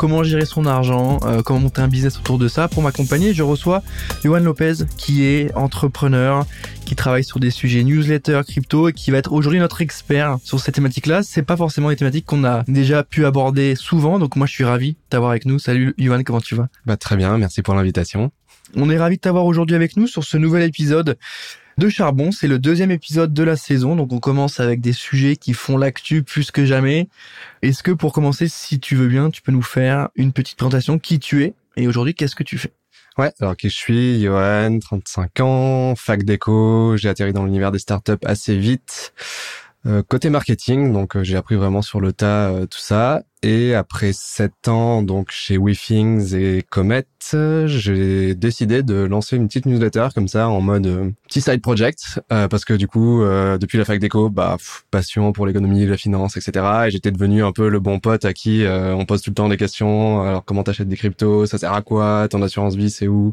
comment gérer son argent, euh, comment monter un business autour de ça. Pour m'accompagner, je reçois Johan Lopez, qui est entrepreneur, qui travaille sur des sujets newsletter, crypto, et qui va être aujourd'hui notre expert sur ces thématiques-là. C'est pas forcément des thématiques qu'on a déjà pu aborder souvent, donc moi je suis ravi d'avoir avec nous. Salut Johan, comment tu vas? Bah très bien, merci pour l'invitation. On est ravi de t'avoir aujourd'hui avec nous sur ce nouvel épisode de Charbon. C'est le deuxième épisode de la saison, donc on commence avec des sujets qui font l'actu plus que jamais. Est-ce que pour commencer, si tu veux bien, tu peux nous faire une petite présentation qui tu es et aujourd'hui qu'est-ce que tu fais? Ouais, alors qui je suis, Johan, 35 ans, fac d'éco, j'ai atterri dans l'univers des startups assez vite. Euh, côté marketing, donc euh, j'ai appris vraiment sur le tas euh, tout ça. Et après sept ans donc chez WeThings et Comet, j'ai décidé de lancer une petite newsletter comme ça en mode petit side project parce que du coup depuis la fac d'éco, bah passion pour l'économie, la finance, etc. Et j'étais devenu un peu le bon pote à qui on pose tout le temps des questions. Alors comment t'achètes des cryptos? Ça sert à quoi? Ton assurance vie c'est où?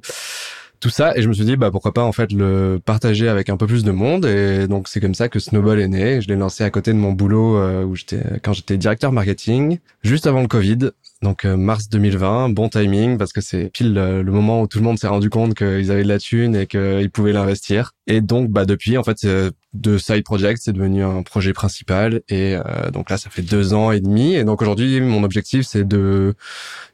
Tout ça et je me suis dit bah pourquoi pas en fait le partager avec un peu plus de monde et donc c'est comme ça que Snowball est né je l'ai lancé à côté de mon boulot euh, où j'étais quand j'étais directeur marketing juste avant le Covid donc euh, mars 2020 bon timing parce que c'est pile euh, le moment où tout le monde s'est rendu compte qu'ils avaient de la thune et qu'ils pouvaient l'investir. Et donc bah depuis en fait de side project c'est devenu un projet principal. Et donc là ça fait deux ans et demi. Et donc aujourd'hui mon objectif c'est de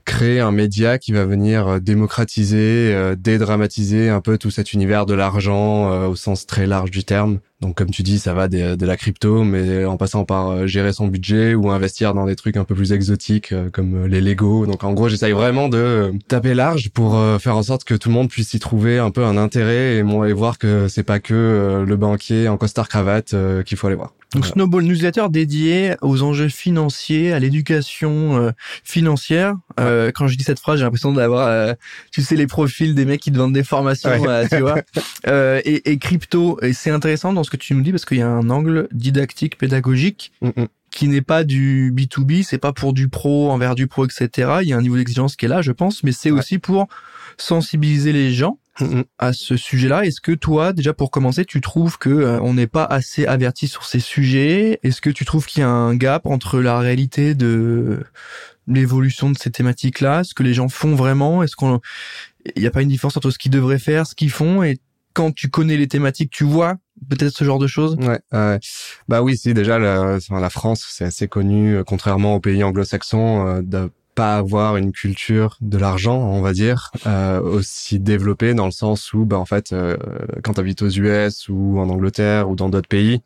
créer un média qui va venir euh, démocratiser, euh, dédramatiser un peu tout cet univers de l'argent euh, au sens très large du terme. Donc comme tu dis, ça va de, la crypto, mais en passant par gérer son budget ou investir dans des trucs un peu plus exotiques comme les Lego. Donc en gros, j'essaye vraiment de taper large pour faire en sorte que tout le monde puisse y trouver un peu un intérêt et, et voir que c'est pas que le banquier en costard cravate qu'il faut aller voir. Donc Snowball newsletter dédié aux enjeux financiers, à l'éducation euh, financière. Euh, quand je dis cette phrase, j'ai l'impression d'avoir, euh, tu sais, les profils des mecs qui te vendent des formations, tu vois. Et, et, crypto, et c'est intéressant dans ce que tu nous dis parce qu'il y a un angle didactique, pédagogique. Mm, mm. qui n'est pas du B2B, c'est pas pour du pro envers du pro, etc. Il y a un niveau d'exigence qui est là, je pense, mais c'est aussi pour sensibiliser les gens à ce sujet-là. Est-ce que toi, déjà pour commencer, tu trouves que euh, on n'est pas assez averti sur ces sujets? Est-ce que tu trouves qu'il y a un gap entre la réalité de l'évolution de ces thématiques-là, ce que les gens font vraiment? Est-ce qu'on n'y a pas une différence entre ce qu'ils devraient faire, ce qu'ils font? Et quand tu connais les thématiques, tu vois peut-être ce genre de choses? Ouais, bah oui, c'est déjà la, la France, c'est assez connu, euh, contrairement aux pays anglo-saxons, euh, pas avoir une culture de l'argent, on va dire, euh, aussi développée dans le sens où, bah, en fait, euh, quand tu habites aux US ou en Angleterre ou dans d'autres pays,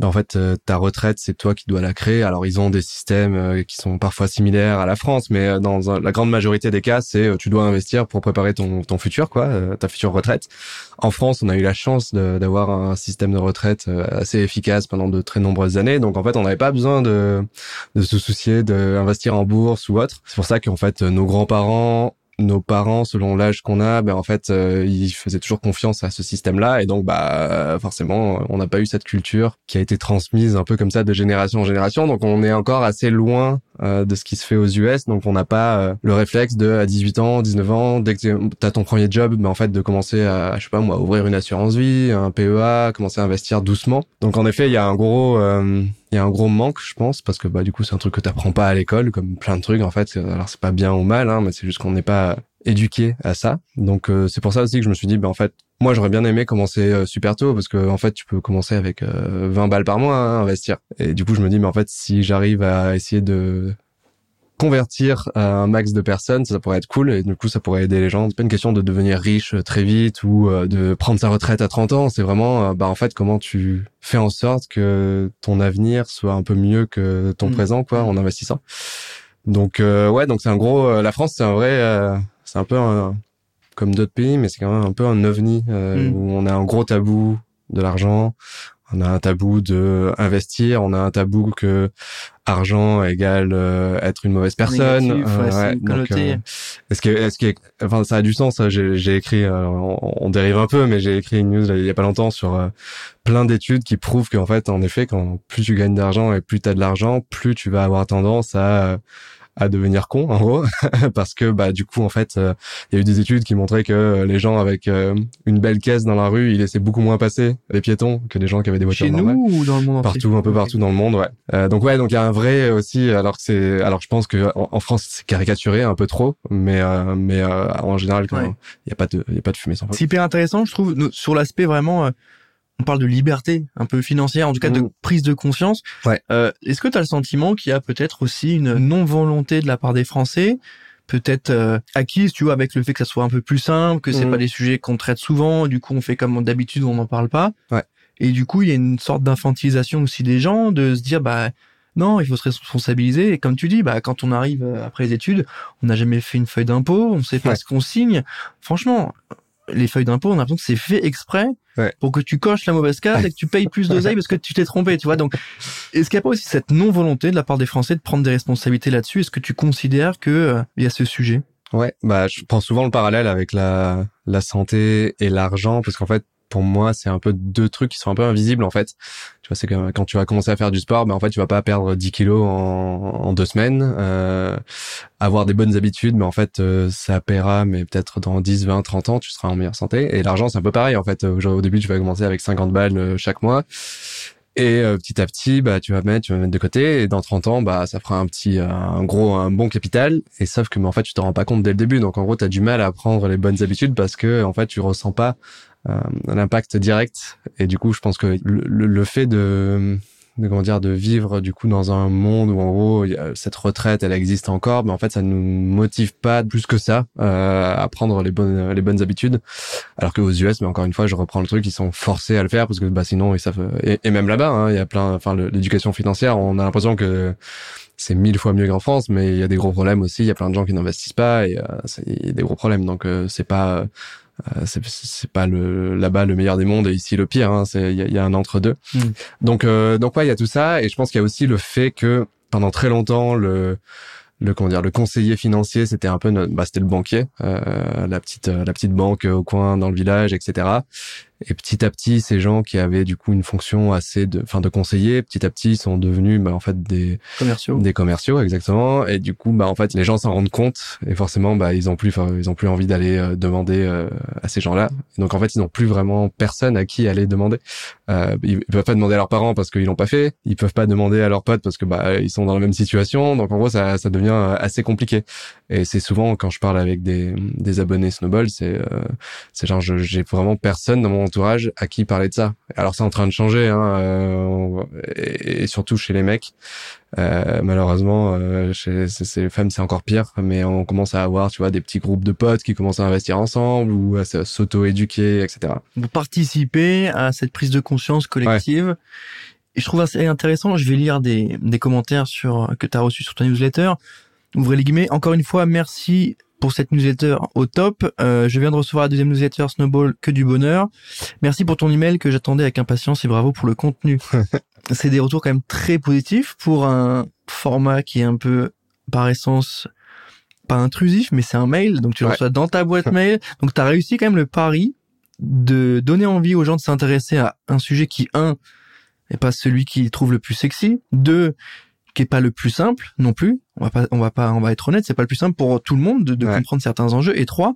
en fait, euh, ta retraite, c'est toi qui dois la créer. Alors, ils ont des systèmes euh, qui sont parfois similaires à la France, mais euh, dans la grande majorité des cas, c'est tu dois investir pour préparer ton, ton futur, quoi, ta future retraite. En France, on a eu la chance d'avoir un système de retraite assez efficace pendant de très nombreuses années. Donc, en fait, on n'avait pas besoin de, de se soucier d'investir en bourse ou autre. C'est pour ça qu'en fait, nos grands-parents nos parents, selon l'âge qu'on a, ben en fait, euh, ils faisaient toujours confiance à ce système-là, et donc bah forcément, on n'a pas eu cette culture qui a été transmise un peu comme ça de génération en génération. Donc on est encore assez loin euh, de ce qui se fait aux US, donc on n'a pas euh, le réflexe de à 18 ans, 19 ans, dès que tu as ton premier job, ben en fait de commencer à, je sais pas moi, ouvrir une assurance vie, un PEA, commencer à investir doucement. Donc en effet, il y a un gros il y a un gros manque, je pense, parce que bah du coup c'est un truc que t'apprends pas à l'école, comme plein de trucs en fait. Alors c'est pas bien ou mal, hein, mais c'est juste qu'on n'est pas éduqué à ça. Donc euh, c'est pour ça aussi que je me suis dit, bah en fait, moi j'aurais bien aimé commencer euh, super tôt, parce que en fait tu peux commencer avec 20 euh, balles par mois hein, à investir. Et du coup je me dis, mais en fait si j'arrive à essayer de convertir un max de personnes, ça pourrait être cool et du coup ça pourrait aider les gens. C'est pas une question de devenir riche euh, très vite ou euh, de prendre sa retraite à 30 ans, c'est vraiment euh, bah en fait comment tu fais en sorte que ton avenir soit un peu mieux que ton mm. présent quoi en investissant. Donc ouais, donc c'est un gros la France c'est un vrai c'est un peu comme d'autres pays mais c'est quand même un peu un ovni mm. où on a un gros tabou de l'argent, On a un tabou de investir, on a un tabou que argent égale euh, être une mauvaise personne. Négatif, ouais, c'est connoté. est-ce que, est-ce que, enfin, ça a du sens. J'ai, j'ai écrit, euh, on, on dérive un peu, mais j'ai écrit une news là, il y a pas longtemps sur euh, plein d'études qui prouvent qu'en fait, en effet, quand plus tu gagnes d'argent et plus tu as de l'argent, plus tu vas avoir tendance à à devenir con en gros. Parce que bah du coup en fait euh, il y a eu des études qui montraient que euh, les gens avec euh, une belle caisse dans la rue ils laissaient beaucoup moins passer les piétons que les gens qui avaient des voitures Chez normales. nous ou dans le monde entier partout un peu partout dans le monde ouais. Euh, donc ouais donc il y a un vrai aussi alors que c'est alors je pense que en, en France c'est caricaturé un peu trop mais euh, mais euh, en général il Ouais. y a pas de il y a pas de fumée sans feu. C'est hyper intéressant, je trouve, sur l'aspect vraiment, euh, on parle de liberté un peu financière, en tout cas de Mhm. prise de conscience. Ouais. Euh, Est-ce que tu as le sentiment qu'il y a peut-être aussi une non-volonté de la part des Français peut-être euh, acquise, tu vois, avec le fait que ça soit un peu plus simple, que c'est Mhm. pas des sujets qu'on traite souvent, du coup on fait comme d'habitude, on n'en parle pas. Ouais. Et du coup, il y a une sorte d'infantilisation aussi des gens, de se dire, bah non, il faut se responsabiliser. Et comme tu dis, bah quand on arrive euh, après les études, on n'a jamais fait une feuille d'impôt, on sait pas Ouais. ce qu'on signe. Franchement, les feuilles d'impôt, on a l'impression que c'est fait exprès Ouais. pour que tu coches la mauvaise case et que tu payes plus d'oseille parce que tu t'es trompé, tu vois. Donc, est-ce qu'il n'y a pas aussi cette non-volonté de la part des Français de prendre des responsabilités là-dessus? Est-ce que tu considères que euh, il y a ce sujet? Ouais, bah je prends souvent le parallèle avec la la santé et l'argent parce qu'en fait pour moi c'est un peu deux trucs qui sont un peu invisibles en fait. Tu vois, c'est que quand tu vas commencer à faire du sport, ben en fait tu vas pas perdre 10 kilos en, deux semaines, euh, avoir des bonnes habitudes, mais en fait euh, ça paiera, mais peut-être dans 10, 20, 30 ans tu seras en meilleure santé. Et l'argent c'est un peu pareil en fait. Au, début tu vas commencer avec 50 balles euh, chaque mois. Et euh, petit à petit, bah tu vas mettre, tu vas mettre de côté, et dans 30 ans, bah ça fera un petit, un gros, un bon capital. Et sauf que, mais en fait, tu te rends pas compte dès le début. Donc en gros, tu as du mal à prendre les bonnes habitudes parce que en fait, tu ressens pas l'impact direct. Et du coup, je pense que le, le- fait de de comment dire de vivre du coup dans un monde où en gros cette retraite elle existe encore mais en fait ça nous motive pas plus que ça euh, à prendre les bonnes les bonnes habitudes alors qu'aux US mais encore une fois je reprends le truc ils sont forcés à le faire parce que bah sinon ils savent et, et même là-bas hein, il y a plein enfin l'éducation financière on a l'impression que c'est mille fois mieux qu'en France mais il y a des gros problèmes aussi il y a plein de gens qui n'investissent pas et euh, il y a des gros problèmes. Donc euh, c'est pas euh, c'est pas le là-bas le meilleur des mondes et ici le pire hein, c'est il y a, il y a un entre deux Mm. donc euh, donc ouais il y a tout ça et je pense qu'il y a aussi le fait que pendant très longtemps le le comment dire le conseiller financier c'était un peu notre, bah c'était le banquier euh, la petite la petite banque au coin dans le village etc et petit à petit ces gens qui avaient du coup une fonction assez de enfin de conseiller petit à petit sont devenus bah, en fait des commerciaux. des commerciaux exactement. Et du coup bah en fait les gens s'en rendent compte et forcément bah ils ont plus enfin, ils ont plus envie d'aller euh, demander euh, à ces gens-là. Donc en fait ils n'ont plus vraiment personne à qui aller demander. Euh, ils, peuvent pas demander à leurs parents parce qu'ils l'ont pas fait. Ils peuvent pas demander à leurs potes parce que bah ils sont dans la même situation. Donc en gros ça ça devient euh, assez compliqué. Et c'est souvent quand je parle avec des des abonnés Snowball c'est euh, c'est genre j'ai vraiment personne dans mon entourage à qui parler de ça alors c'est en train de changer hein euh, et, et surtout chez les mecs euh, malheureusement, euh, chez ces, ces femmes, c'est encore pire. Mais on commence à avoir, tu vois, des petits groupes de potes qui commencent à investir ensemble ou à s'auto-éduquer, etc. vous participez à cette prise de conscience collective. Et je trouve assez intéressant, je vais lire des, des commentaires sur que tu as reçus sur ta newsletter. Ouvrez les guillemets. Encore une fois, merci pour cette newsletter au top. Euh, je viens de recevoir la deuxième newsletter Snowball, que du bonheur. Merci pour ton email que j'attendais avec impatience et bravo pour le contenu. C'est des retours quand même très positifs pour un format qui est un peu, par essence, pas intrusif, mais c'est un mail, donc tu le Ouais. reçois dans ta boîte mail. Donc tu as réussi quand même le pari de donner envie aux gens de s'intéresser à un sujet qui, un, n'est pas celui qu'ils trouvent le plus sexy, deux, qui est pas le plus simple non plus. On va pas, on va pas, on va être honnête, c'est pas le plus simple pour tout le monde de, de Ouais. comprendre certains enjeux. Et trois,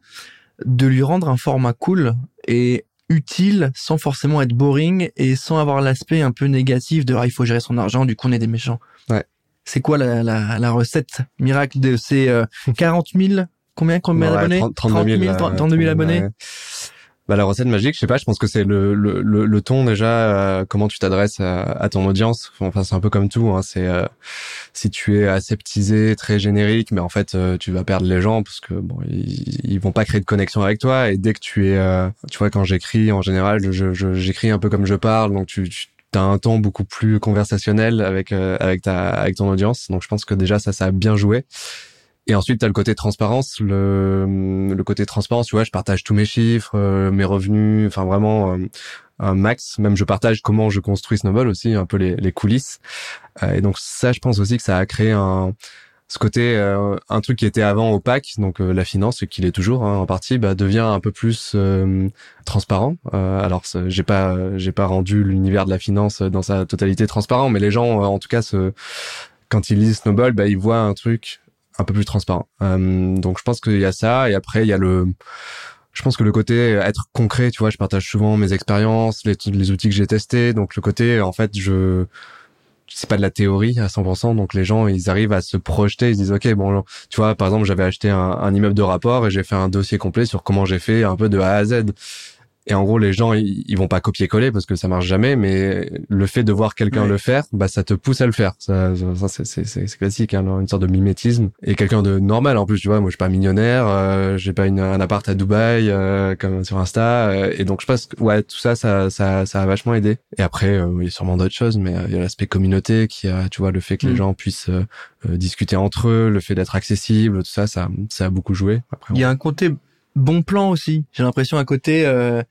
de lui rendre un format cool et utile sans forcément être boring et sans avoir l'aspect un peu négatif de ah, il faut gérer son argent, du coup on est des méchants. Ouais. C'est quoi la, la, la recette miracle de ces euh, 40 000 combien combien Ouais, d'abonnés? 30 32 000, euh, 32 000 abonnés. ouais. Bah, la recette magique, je sais pas, je pense que c'est le, le, le, le ton déjà, euh, comment tu t'adresses à, à ton audience. Enfin, c'est un peu comme tout. Hein, c'est euh, si tu es aseptisé, très générique, mais en fait, euh, tu vas perdre les gens parce que bon, ils, ils vont pas créer de connexion avec toi. Et dès que tu es, euh, tu vois, quand j'écris, en général, je, je, j'écris un peu comme je parle, donc tu, tu as un ton beaucoup plus conversationnel avec euh, avec ta avec ton audience. Donc je pense que déjà ça, ça a bien joué. Et ensuite, tu as le côté transparence. Le, le côté transparence, tu vois, je partage tous mes chiffres, euh, mes revenus, enfin vraiment euh, un max. Même je partage comment je construis Snowball aussi, un peu les, les coulisses. Euh, et donc ça, je pense aussi que ça a créé un ce côté un truc qui était avant opaque, donc la finance, qu'il est toujours hein, en partie, bah, devient un peu plus transparent. alors j'ai pas j'ai pas rendu l'univers de la finance dans sa totalité transparent, mais les gens, en tout cas, se, quand ils lisent Snowball, bah, ils voient un truc un peu plus transparent. Euh, donc je pense qu'il y a ça et après il y a le je pense que le côté être concret, tu vois, je partage souvent mes expériences, les, les outils que j'ai testés, donc le côté en fait je c'est pas de la théorie à 100%, donc les gens ils arrivent à se projeter, ils se disent ok bon, tu vois par exemple j'avais acheté un, un immeuble de rapport et j'ai fait un dossier complet sur comment j'ai fait un peu de A à Z. Et en gros, les gens, ils, vont pas copier-coller parce que ça marche jamais, mais le fait de voir quelqu'un le faire, bah ça te pousse à le faire. Ça, ça c'est classique, hein, une sorte de mimétisme. Et quelqu'un de normal en plus, tu vois. Moi, je suis pas millionnaire, euh, j'ai pas une, un appart à Dubaï euh, comme sur Insta, euh, et donc je pense que ouais, tout ça, ça, ça, ça a vachement aidé. Et après, il y a sûrement d'autres choses, mais il y a l'aspect communauté qui a, tu vois, le fait que les mm. gens puissent discuter entre eux, le fait d'être accessible, tout ça, ça, ça a beaucoup joué. Après, il y a un côté bon plan aussi. J'ai l'impression à côté euh,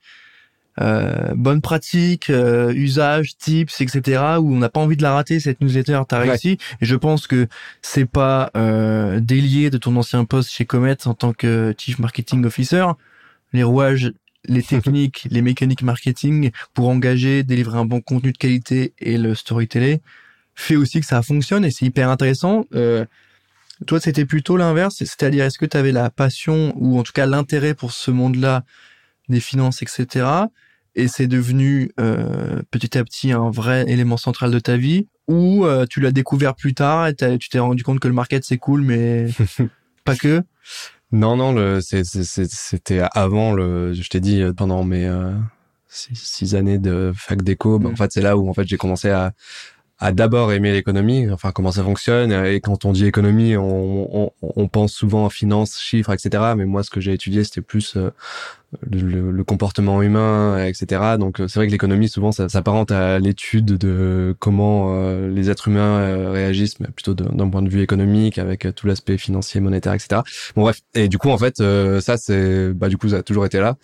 euh, bonne pratique, euh, usage, tips, etc. Où on n'a pas envie de la rater cette newsletter. T'as réussi. Et je pense que c'est pas euh, délié de ton ancien poste chez Comet en tant que chief marketing officer. Les rouages, les techniques, les mécaniques marketing pour engager, délivrer un bon contenu de qualité et le storytelling fait aussi que ça fonctionne et c'est hyper intéressant. Euh, toi, c'était plutôt l'inverse, c'est-à-dire est-ce que tu avais la passion ou en tout cas l'intérêt pour ce monde-là des finances, etc. Et c'est devenu euh, petit à petit un vrai élément central de ta vie ou euh, tu l'as découvert plus tard et tu t'es rendu compte que le market c'est cool, mais pas que? Non, non, c'était avant le. Je t'ai dit pendant mes euh, six, années de fac d'éco. Ben, en mm. fait, c'est là où en fait j'ai commencé à à d'abord aimer l'économie, enfin comment ça fonctionne. Et quand on dit économie, on, on, on pense souvent à finance, chiffres, etc. Mais moi, ce que j'ai étudié, c'était plus euh, le, le, comportement humain, etc. Donc c'est vrai que l'économie, souvent, ça s'apparente à l'étude de comment euh, les êtres humains euh, réagissent, mais plutôt d'un point de vue économique, avec tout l'aspect financier, monétaire, etc. Bon bref, et du coup, en fait, ça, c'est, bah du coup, ça a toujours été là.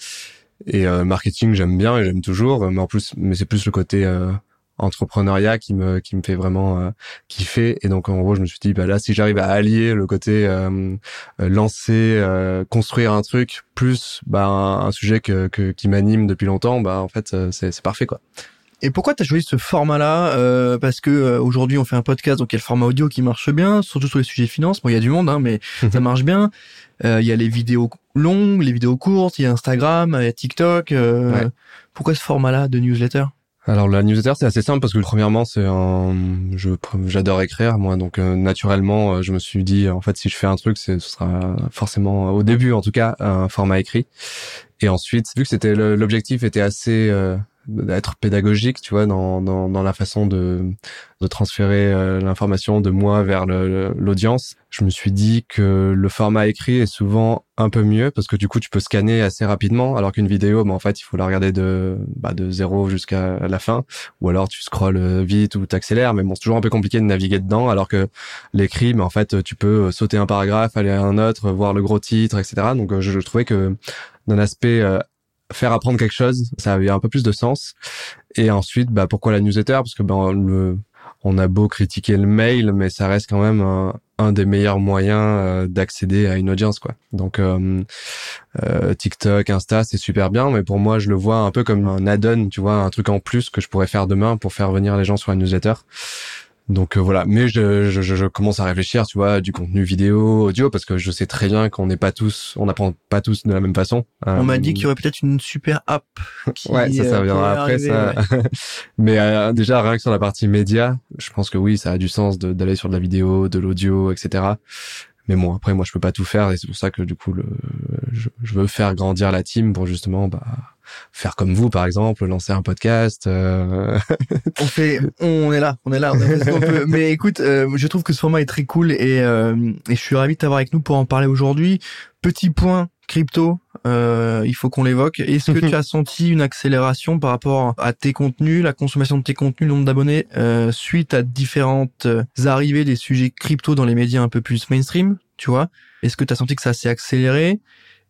Et marketing, j'aime bien et j'aime toujours, mais en plus, mais c'est plus le côté entrepreneuriat qui me qui me fait vraiment euh, kiffer et donc en gros je me suis dit bah là si j'arrive à allier le côté euh, euh, lancer euh, construire un truc plus bah un, sujet que, que qui m'anime depuis longtemps bah en fait c'est c'est parfait quoi et pourquoi tu as choisi ce format-là euh, Parce que aujourd'hui on fait un podcast, donc il y a le format audio qui marche bien, surtout sur les sujets finance. Bon, il y a du monde, hein, mais ça marche bien. Il y a les vidéos longues, les vidéos courtes, il y a Instagram, il y a TikTok. Pourquoi ce format-là de newsletter? Alors la newsletter c'est assez simple parce que premièrement c'est un je j'adore écrire moi. Donc euh, naturellement euh, je me suis dit en fait si je fais un truc ce sera forcément au début en tout cas un format écrit. Et ensuite vu que c'était l'objectif était assez euh, d'être pédagogique, tu vois, dans, dans, dans, la façon de, de transférer euh, l'information de moi vers l'audience. Je me suis dit que le format écrit est souvent un peu mieux parce que du coup, tu peux scanner assez rapidement, alors qu'une vidéo, bah, en fait, il faut la regarder de, bah, de zéro jusqu'à la fin, ou alors tu scrolles vite ou t'accélères, mais bon, c'est toujours un peu compliqué de naviguer dedans, alors que l'écrit, mais en fait, tu peux sauter un paragraphe, aller à un autre, voir le gros titre, etc. Donc, je, trouvais que d'un aspect euh, faire apprendre quelque chose, ça avait un peu plus de sens. Et ensuite, bah pourquoi la newsletter? Parce que ben le, on a beau critiquer le mail, mais ça reste quand même un, des meilleurs moyens euh, d'accéder à une audience, quoi. Donc euh, euh, TikTok, Insta, c'est super bien, mais pour moi, je le vois un peu comme un add-on, tu vois, un truc en plus que je pourrais faire demain pour faire venir les gens sur une newsletter. Donc euh, voilà, mais je, je, je, commence à réfléchir, tu vois, du contenu vidéo, audio, parce que je sais très bien qu'on n'est pas tous, on n'apprend pas tous de la même façon. On m'a dit euh, qu'il y aurait peut-être une super app. Qui, ouais, ça, ça euh, viendra après, ça. mais déjà, rien que sur la partie média, je pense que oui, ça a du sens d'aller sur de la vidéo, de l'audio, etc. Mais bon, après, moi, je peux pas tout faire, et c'est pour ça que du coup, le, je, je veux faire grandir la team pour justement, bah faire comme vous par exemple, lancer un podcast. Euh. on fait, on est là, on est là, on est Mais écoute, euh, je trouve que ce format est très cool et, euh, et je suis ravi de t'avoir avec nous pour en parler aujourd'hui. Petit point crypto, il faut qu'on l'évoque. Est-ce que tu as senti une accélération par rapport à tes contenus, la consommation de tes contenus, le nombre d'abonnés, suite à différentes arrivées des sujets crypto dans les médias un peu plus mainstream tu vois? Est-ce que tu as senti que ça s'est accéléré?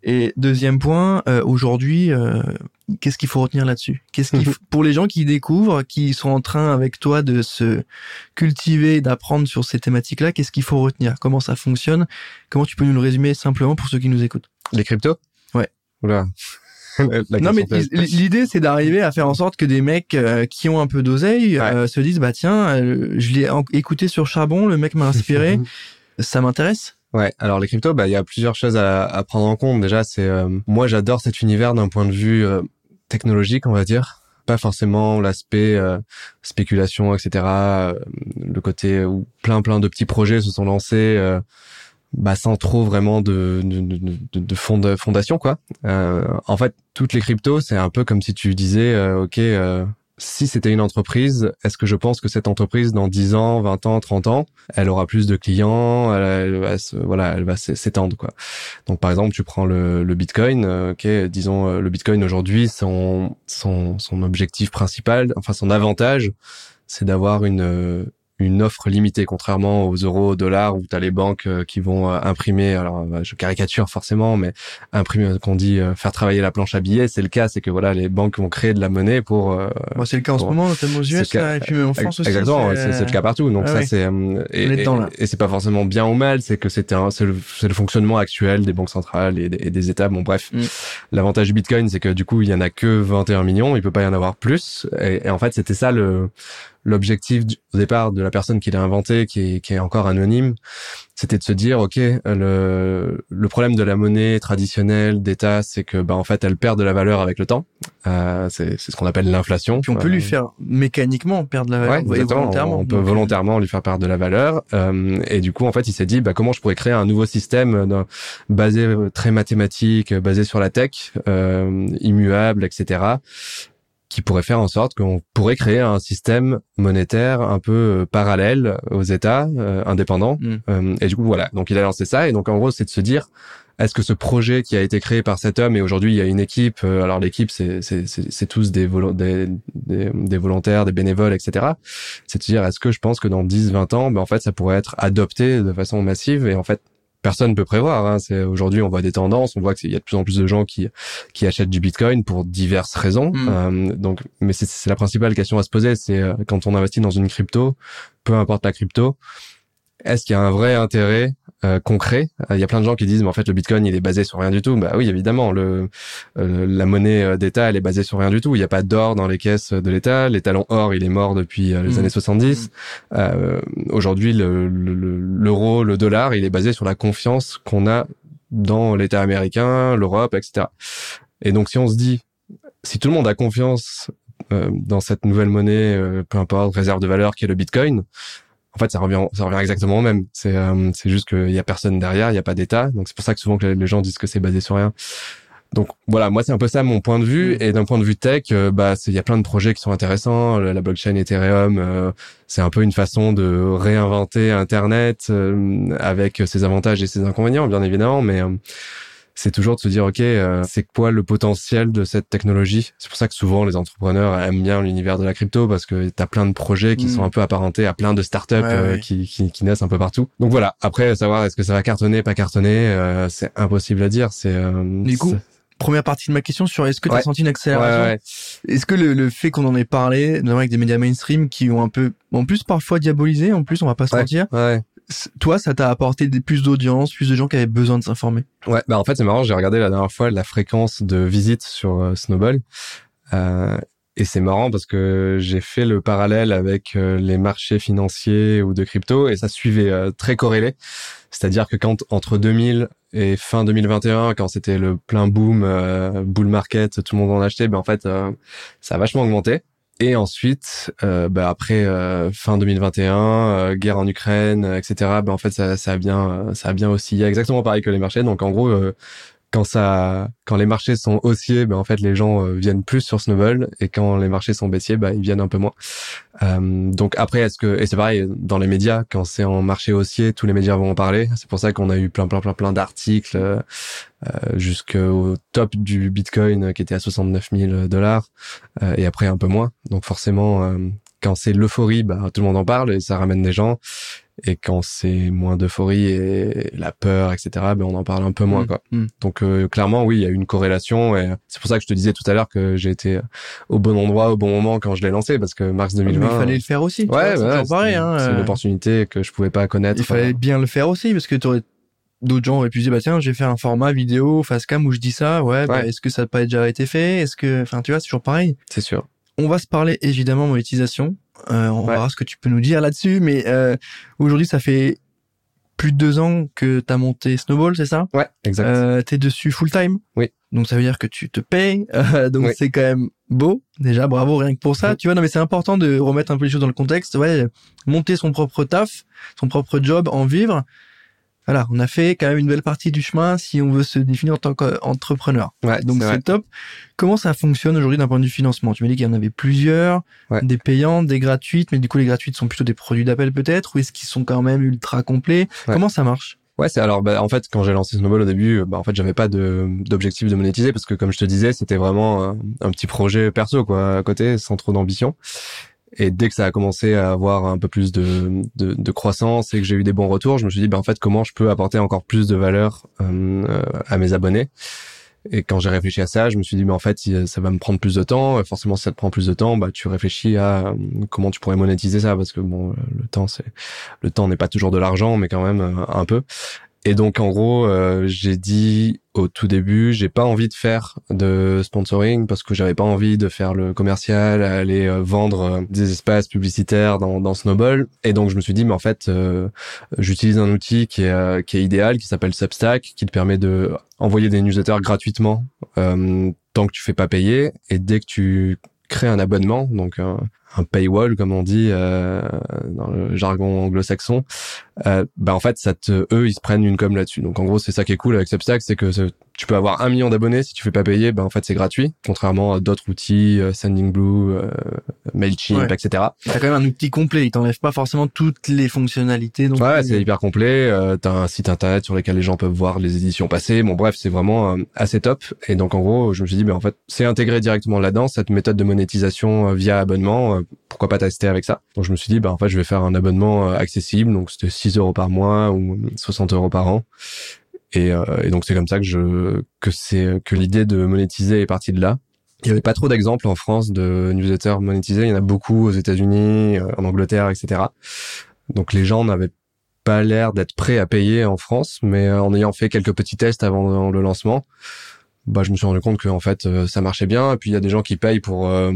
Et deuxième point, euh, aujourd'hui, euh, qu'est-ce qu'il faut retenir là-dessus? Qu'est-ce qu'il pour les gens qui découvrent, qui sont en train avec toi de se cultiver, d'apprendre sur ces thématiques-là, qu'est-ce qu'il faut retenir? Comment ça fonctionne? Comment tu peux nous le résumer simplement pour ceux qui nous écoutent? Les cryptos? Ouais. Oula. non mais l'idée c'est d'arriver à faire en sorte que des mecs euh, qui ont un peu d'oseille euh, se disent bah tiens euh, je l'ai écouté sur Charbon le mec m'a inspiré ça m'intéresse Ouais, alors les cryptos, bah il y a plusieurs choses à, prendre en compte. Déjà, c'est moi j'adore cet univers d'un point de vue technologique, on va dire, pas forcément l'aspect spéculation, etc. le côté où plein plein de petits projets se sont lancés bah, sans trop vraiment de, de, de, de fondation quoi. Euh, en fait, toutes les cryptos, c'est un peu comme si tu disais, euh, ok, euh, si c'était une entreprise, est-ce que je pense que cette entreprise dans 10 ans, 20 ans, 30 ans, elle aura plus de clients, elle, va voilà, elle va s'étendre quoi. Donc par exemple, tu prends le, le Bitcoin, euh, ok, disons le Bitcoin aujourd'hui, son, son son objectif principal, enfin son avantage, c'est d'avoir une une offre limitée, contrairement aux euros, aux dollars, où tu as les banques euh, qui vont euh, imprimer, alors euh, je caricature forcément, mais imprimer, qu'on dit faire travailler la planche à billets, c'est le cas, c'est que voilà, les banques vont créer de la monnaie pour... Moi, c'est le cas en ce moment, notamment aux US, et puis en France aussi. Exactement, c'est le cas partout. Donc ça, c'est... Et, et, c'est pas forcément bien ou mal, c'est que c'était c'est le, le, fonctionnement actuel des banques centrales et des, États. Bon, bref, mm. l'avantage du Bitcoin, c'est que du coup, il y en a que 21 millions, il peut pas y en avoir plus. Et, et en fait, c'était ça le l'objectif au départ de la personne qui l'a inventé, qui est, qui est encore anonyme, c'était de se dire, ok, le, le problème de la monnaie traditionnelle d'État, c'est que, bah, en fait, elle perd de la valeur avec le temps. Euh, c'est ce qu'on appelle l'inflation. Puis on peut lui euh, faire mécaniquement perdre de la valeur. Ouais, volontairement. On, peut euh, volontairement lui faire perdre de la valeur. Euh, et du coup, en fait, il s'est dit, bah, comment je pourrais créer un nouveau système basé très mathématique, basé sur la tech, immuable, etc qui pourrait faire en sorte qu'on pourrait créer un système monétaire un peu euh, parallèle aux États euh, indépendants. Mm. Euh, et du coup, voilà. Donc, il a lancé ça. Et donc, en gros, c'est de se dire, est-ce que ce projet qui a été créé par cet homme, et aujourd'hui, il y a une équipe, alors l'équipe, c'est, c'est, c'est, tous des, des, des, volontaires, des bénévoles, etc. C'est de se dire, est-ce que je pense que dans 10, 20 ans, ben, en fait, ça pourrait être adopté de façon massive? Et en fait, personne peut prévoir. Hein. C'est aujourd'hui on voit des tendances, on voit qu'il y a de plus en plus de gens qui qui achètent du Bitcoin pour diverses raisons. Mm. Euh, donc, mais c'est la principale question à se poser, c'est euh, quand on investit dans une crypto, peu importe la crypto, est-ce qu'il y a un vrai intérêt euh, concret? Il y a plein de gens qui disent mais en fait le Bitcoin il est basé sur rien du tout. Bah oui évidemment le euh, la monnaie d'État elle est basée sur rien du tout. Il n'y a pas d'or dans les caisses de l'État. L'étalon or il est mort depuis les mmh. années 70. Mmh. Aujourd'hui l'euro, le, le dollar il est basé sur la confiance qu'on a dans l'État américain, l'Europe, etc. Et donc si on se dit si tout le monde a confiance dans cette nouvelle monnaie, peu importe réserve de valeur qui est le Bitcoin, en fait, ça revient, ça revient exactement au même. C'est, euh, c'est juste qu'il y a personne derrière, il y a pas d'État. Donc c'est pour ça que souvent que les gens disent que c'est basé sur rien. Donc voilà, moi c'est un peu ça mon point de vue. Mm. Et d'un point de vue tech, euh, bah il y a plein de projets qui sont intéressants. La blockchain Ethereum, euh, c'est un peu une façon de réinventer Internet avec ses avantages et ses inconvénients, bien évidemment. Mais c'est toujours de se dire ok euh, c'est quoi le potentiel de cette technologie? C'est pour ça que souvent les entrepreneurs aiment bien l'univers de la crypto parce que tu as plein de projets qui mm. sont un peu apparentés à plein de startups euh, Qui, qui, qui, naissent un peu partout. Donc voilà après savoir est-ce que ça va cartonner pas cartonner euh, c'est impossible à dire c'est du coup première partie de ma question sur est-ce que tu as senti une accélération? Est-ce que le, le fait qu'on en ait parlé, notamment avec des médias mainstream qui ont un peu, en plus parfois diabolisé, en plus on va pas se mentir, toi, ça t'a apporté des, plus d'audience, plus de gens qui avaient besoin de s'informer? Ouais, bah en fait c'est marrant, j'ai regardé la dernière fois la fréquence de visites sur euh, Snowball. Euh, et c'est marrant parce que j'ai fait le parallèle avec euh, les marchés financiers ou de crypto et ça suivait euh, très corrélé. C'est-à-dire que quand entre 2000 et fin 2021, quand c'était le plein boom, bull market, tout le monde en achetait, ben en fait ça a vachement augmenté. Et ensuite, euh, bah après euh, fin 2021, euh, guerre en Ukraine, etc. Bah en fait, ça, ça a bien, ça a bien oscillé, exactement pareil que les marchés. Donc en gros, quand ça, quand les marchés sont haussiers, ben en fait les gens euh, viennent plus sur Snowball et quand les marchés sont baissiers, ben ils viennent un peu moins. Euh, donc après, est-ce que et c'est pareil dans les médias, quand c'est en marché haussier, tous les médias vont en parler. C'est pour ça qu'on a eu plein plein plein plein d'articles euh, jusqu'au top du Bitcoin qui était à 69 000 dollars et après un peu moins. Donc forcément quand c'est l'euphorie, bah, tout le monde en parle et ça ramène des gens. Et quand c'est moins d'euphorie et la peur, etc., ben on en parle un peu moins. Mm, Quoi. mm. Donc euh, clairement, oui, il y a une corrélation. Et c'est pour ça que je te disais tout à l'heure que j'ai été au bon endroit, au bon moment quand je l'ai lancé, parce que mars 2020... Mais il fallait le faire aussi. Ouais, vois, c'est Hein, c'est une euh, opportunité que je pouvais pas connaître. il fallait bien le faire aussi parce que d'autres gens auraient pu se dire bah tiens j'ai fait un format vidéo face cam où je dis ça ouais, bah, est-ce que ça n'a pas déjà été fait? Est-ce que enfin tu vois c'est toujours pareil C'est sûr. on va se parler évidemment monétisation euh, on Ouais. verra ce que tu peux nous dire là-dessus mais euh, aujourd'hui ça fait plus de deux ans que t'as monté Snowball c'est ça? Ouais, exact. euh, t'es dessus full time Oui. donc ça veut dire que tu te payes euh, donc Oui. c'est quand même beau déjà bravo rien que pour ça tu vois non mais c'est important de remettre un peu les choses dans le contexte ouais monter son propre taf son propre job en vivre voilà on a fait quand même une belle partie du chemin si on veut se définir en tant qu'entrepreneur ouais, donc c'est top comment ça fonctionne aujourd'hui d'un point de vue financement? Tu m'as dit qu'il y en avait plusieurs Ouais. des payantes des gratuites mais du coup les gratuites sont plutôt des produits d'appel peut-être ou est-ce qu'ils sont quand même ultra complets? Ouais. comment ça marche? Ouais, c'est alors bah, en fait quand j'ai lancé Snowball au début, bah, en fait j'avais pas de d'objectif de monétiser parce que comme je te disais, c'était vraiment euh, un petit projet perso quoi à côté, sans trop d'ambition. Et dès que ça a commencé à avoir un peu plus de, de, de croissance et que j'ai eu des bons retours, je me suis dit bah en fait comment je peux apporter encore plus de valeur euh, euh, à mes abonnés? Et quand j'ai réfléchi à ça, je me suis dit mais en fait ça va me prendre plus de temps. Forcément si ça te prend plus de temps, bah tu réfléchis à euh, comment tu pourrais monétiser ça parce que bon le temps c'est le temps n'est pas toujours de l'argent mais quand même euh, un peu. Et donc en gros, euh, j'ai dit au tout début, j'ai pas envie de faire de sponsoring parce que j'avais pas envie de faire le commercial, aller euh, vendre euh, des espaces publicitaires dans, dans Snowball. Et donc je me suis dit, mais en fait, euh, j'utilise un outil qui est, qui est idéal, qui s'appelle Substack, qui te permet de envoyer des newsletters gratuitement tant que tu fais pas payer. Et dès que tu crées un abonnement, donc un paywall comme on dit euh, dans le jargon anglo-saxon, euh, bah en fait ça te eux ils se prennent une com là-dessus. Donc en gros c'est ça qui est cool avec Substack c'est que tu peux avoir un million d'abonnés. Si tu fais pas payer bah en fait c'est gratuit contrairement à d'autres outils euh, Sendingblue euh, Mailchimp Ouais. etc. T'as quand même un outil complet, il t'enlève pas forcément toutes les fonctionnalités. Donc ouais c'est hyper complet. Euh, t'as un site internet sur lequel les gens peuvent voir les éditions passées. Bon bref c'est vraiment euh, assez top. Et donc en gros je me suis dit bah en fait c'est intégré directement là-dedans cette méthode de monétisation via abonnement pourquoi pas tester avec ça. Donc je me suis dit bah en fait je vais faire un abonnement euh, accessible. Donc c'était 6 euros par mois ou 60 euros par an. Et, euh, et donc c'est comme ça que je que c'est que l'idée de monétiser est partie de là. Il y avait pas trop d'exemples en France de newsletters monétisés. Il y en a beaucoup aux États-Unis euh, en Angleterre etc donc les gens n'avaient pas l'air d'être prêts à payer en France mais en ayant fait quelques petits tests avant le lancement bah je me suis rendu compte que en fait euh, ça marchait bien. Et puis il y a des gens qui payent pour euh,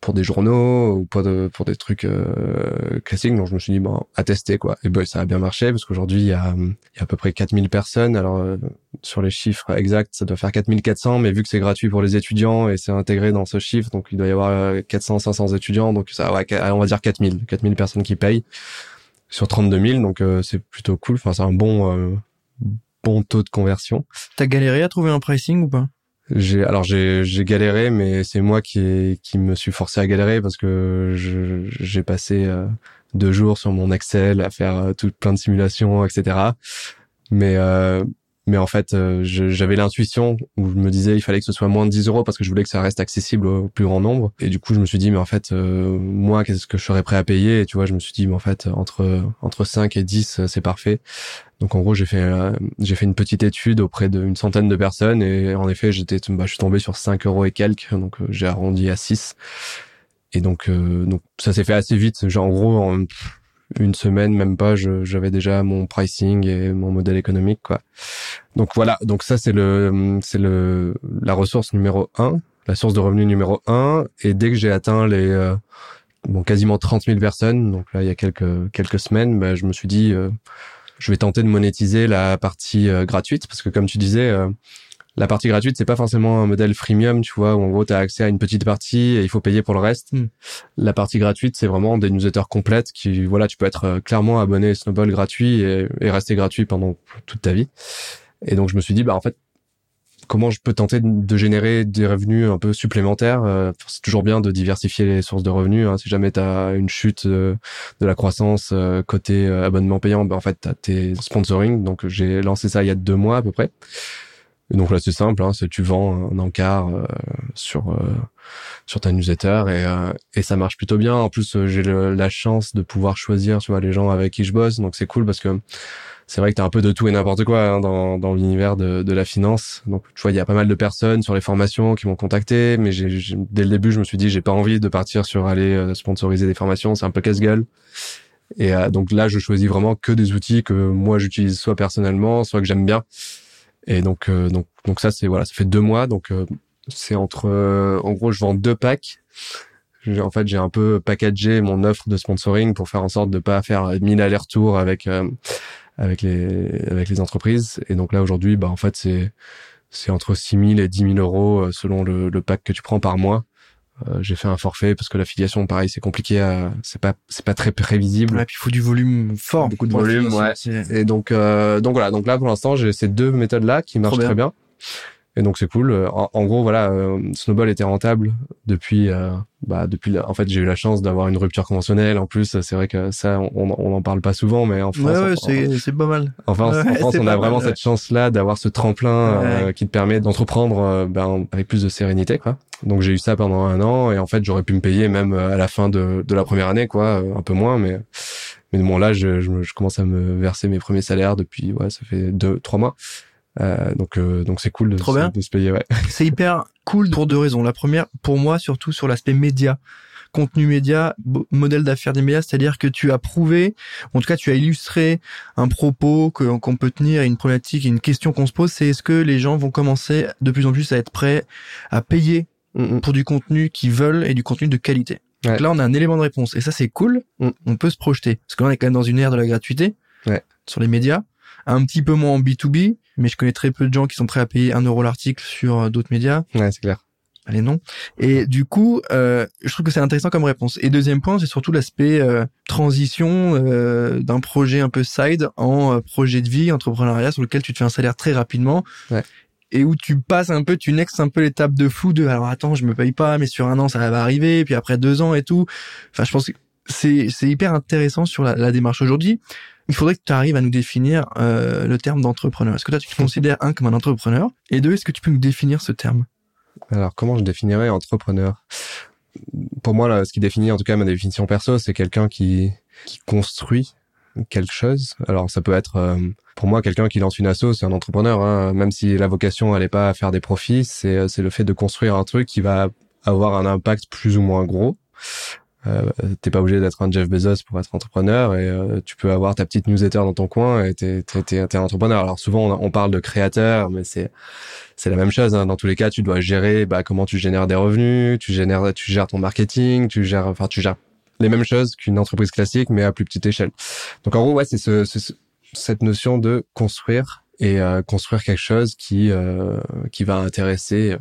pour des journaux ou pour de, pour des trucs euh, classiques. Donc je me suis dit bon à tester quoi. Et bah ça a bien marché parce qu'aujourd'hui il y a il y a à peu près 4000 personnes. Alors euh, sur les chiffres exacts ça doit faire 4400 mais vu que c'est gratuit pour les étudiants et c'est intégré dans ce chiffre donc il doit y avoir euh, 400 500 étudiants. Donc ça ouais, on va dire 4000 4000 personnes qui payent sur 32 000 donc euh, c'est plutôt cool. Enfin c'est un bon euh, bon taux de conversion. T'as galéré à trouver un pricing ou pas? J'ai alors j'ai j'ai galéré mais c'est moi qui qui me suis forcé à galérer parce que je j'ai passé euh, deux jours sur mon Excel à faire euh, tout plein de simulations etc mais euh, mais en fait euh, j'avais l'intuition où je me disais il fallait que ce soit moins de 10 euros parce que je voulais que ça reste accessible au plus grand nombre. Et du coup je me suis dit mais en fait euh, moi qu'est-ce que je serais prêt à payer? Et tu vois je me suis dit mais en fait entre entre 5 et 10 euh, c'est parfait. Donc en gros j'ai fait euh, j'ai fait une petite étude auprès d'une centaine de personnes. Et en effet j'étais bah, je suis tombé sur 5 euros et quelques. Donc euh, j'ai arrondi à 6 et donc donc ça s'est fait assez vite. Genre en gros en une semaine même pas j'avais déjà mon pricing et mon modèle économique quoi. Donc voilà donc ça c'est le c'est le la ressource numéro un la source de revenus numéro un. Et dès que j'ai atteint les euh, bon quasiment 30 000 personnes donc là il y a quelques quelques semaines bah, je me suis dit euh, je vais tenter de monétiser la partie euh, gratuite. Parce que comme tu disais euh, la partie gratuite c'est pas forcément un modèle freemium tu vois où en gros tu as accès à une petite partie et il faut payer pour le reste Mm. la partie gratuite c'est vraiment des newsletters complètes qui voilà tu peux être euh, clairement abonné Snowball gratuit et, et rester gratuit pendant toute ta vie et donc je me suis dit bah en fait comment je peux tenter de- générer des revenus un peu supplémentaires Euh, c'est toujours bien de diversifier les sources de revenus hein. si jamais tu as une chute euh, de la croissance côté abonnement payant ben en fait t'as tes sponsoring donc j'ai lancé ça il y a deux mois à peu près Donc là, c'est simple, hein, c'est tu vends un encart euh, sur euh, sur ta newsletter et euh, et ça marche plutôt bien. En plus, j'ai la chance de pouvoir choisir, tu vois, les gens avec qui je bosse, donc c'est cool parce que c'est vrai que t'as un peu de tout et n'importe quoi hein, dans dans l'univers de de la finance. Donc tu vois, il y a pas mal de personnes sur les formations qui m'ont contacté, mais j'ai dès le début, je me suis dit j'ai pas envie de partir sur aller sponsoriser des formations, c'est un peu casse-gueule. Et donc là, je choisis vraiment que des outils que moi j'utilise soit personnellement, soit que j'aime bien. Et donc, euh, donc, donc ça, c'est voilà, ça fait deux mois. Donc, euh, c'est entre, euh, en gros, je vends deux packs. En fait, j'ai un peu packagé mon offre de sponsoring pour faire en sorte de pas faire mille allers-retours avec avec les avec les entreprises. Et donc là, aujourd'hui, bah en fait, c'est c'est entre 6 000 et 10 000 euros selon le, le pack que tu prends par mois. Euh, j'ai fait un forfait parce que l'affiliation, pareil, c'est compliqué. c'est pas, c'est pas très prévisible. Ouais, puis il faut du volume fort. Beaucoup de volume, ouais. Et donc, euh, donc voilà. Donc là, pour l'instant, j'ai ces deux méthodes là qui marchent très bien. Et donc c'est cool. En, gros, voilà, euh, Snowball était rentable depuis, euh, bah depuis. En fait, j'ai eu la chance d'avoir une rupture conventionnelle. En plus, c'est vrai que ça, on, on en parle pas souvent, mais en France, ouais, c'est c'est pas mal. Enfin, en France, on a vraiment cette chance-là d'avoir ce tremplin euh, qui te permet d'entreprendre ben, avec plus de sérénité, quoi. Donc j'ai eu ça pendant un an, et en fait, j'aurais pu me payer même à la fin de, de la première année, quoi, un peu moins, mais mais bon là, je, je, je commence à me verser mes premiers salaires depuis, ouais, ça fait deux, trois mois. Euh, donc euh, donc c'est cool de, Trop bien. de se payer. Ouais. C'est hyper cool pour deux raisons. La première, pour moi, surtout sur l'aspect média contenu média, modèle d'affaires des médias, c'est-à-dire que tu as prouvé, en tout cas tu as illustré un propos qu'on peut tenir, une problématique, une question qu'on se pose, c'est est-ce que les gens vont commencer de plus en plus à être prêts à payer mm, mm. pour du contenu qu'ils veulent et du contenu de qualité? Donc là on a un élément de réponse et ça c'est cool, mm. on peut se projeter parce que là on est quand même dans une ère de la gratuité ouais. sur les médias un petit peu moins en B2B, mais je connais très peu de gens qui sont prêts à payer un euro l'article sur euh, d'autres médias. Ouais, c'est clair. Allez, non. Et du coup, euh, je trouve que c'est intéressant comme réponse. Et deuxième point, c'est surtout l'aspect euh, transition euh, d'un projet un peu side en projet de vie, entrepreneuriat, sur lequel tu te fais un salaire très rapidement. Ouais. Et où tu passes un peu, tu nexes un peu l'étape de flou de alors attends, je me paye pas, mais sur un an ça va arriver, puis après deux ans et tout. Enfin, je pense que c'est c'est hyper intéressant sur la, la démarche aujourd'hui il faudrait que tu arrives à nous définir euh, le terme d'entrepreneur. Est-ce que toi, tu te considères, un, comme un entrepreneur? Et deux, est-ce que tu peux nous définir ce terme? Alors, comment je définirais entrepreneur? Pour moi, là, ce qui définit, en tout cas, ma définition perso, c'est quelqu'un qui, qui construit quelque chose. Alors, ça peut être, euh, pour moi, quelqu'un qui lance une asso, c'est un entrepreneur. Hein. Même si la vocation, elle n'est pas à faire des profits, c'est le fait de construire un truc qui va avoir un impact plus ou moins gros. Euh, t'es pas obligé d'être un Jeff Bezos pour être entrepreneur et euh, tu peux avoir ta petite newsletter dans ton coin et t'es t'es un entrepreneur. Alors souvent on, parle de créateur, mais c'est c'est la même chose. Hein. Dans tous les cas, tu dois gérer bah, comment tu génères des revenus, tu génères tu gères ton marketing, tu gères enfin tu gères les mêmes choses qu'une entreprise classique mais à plus petite échelle. Donc en gros ouais c'est ce, cette notion de construire et euh, construire quelque chose qui euh, qui va intéresser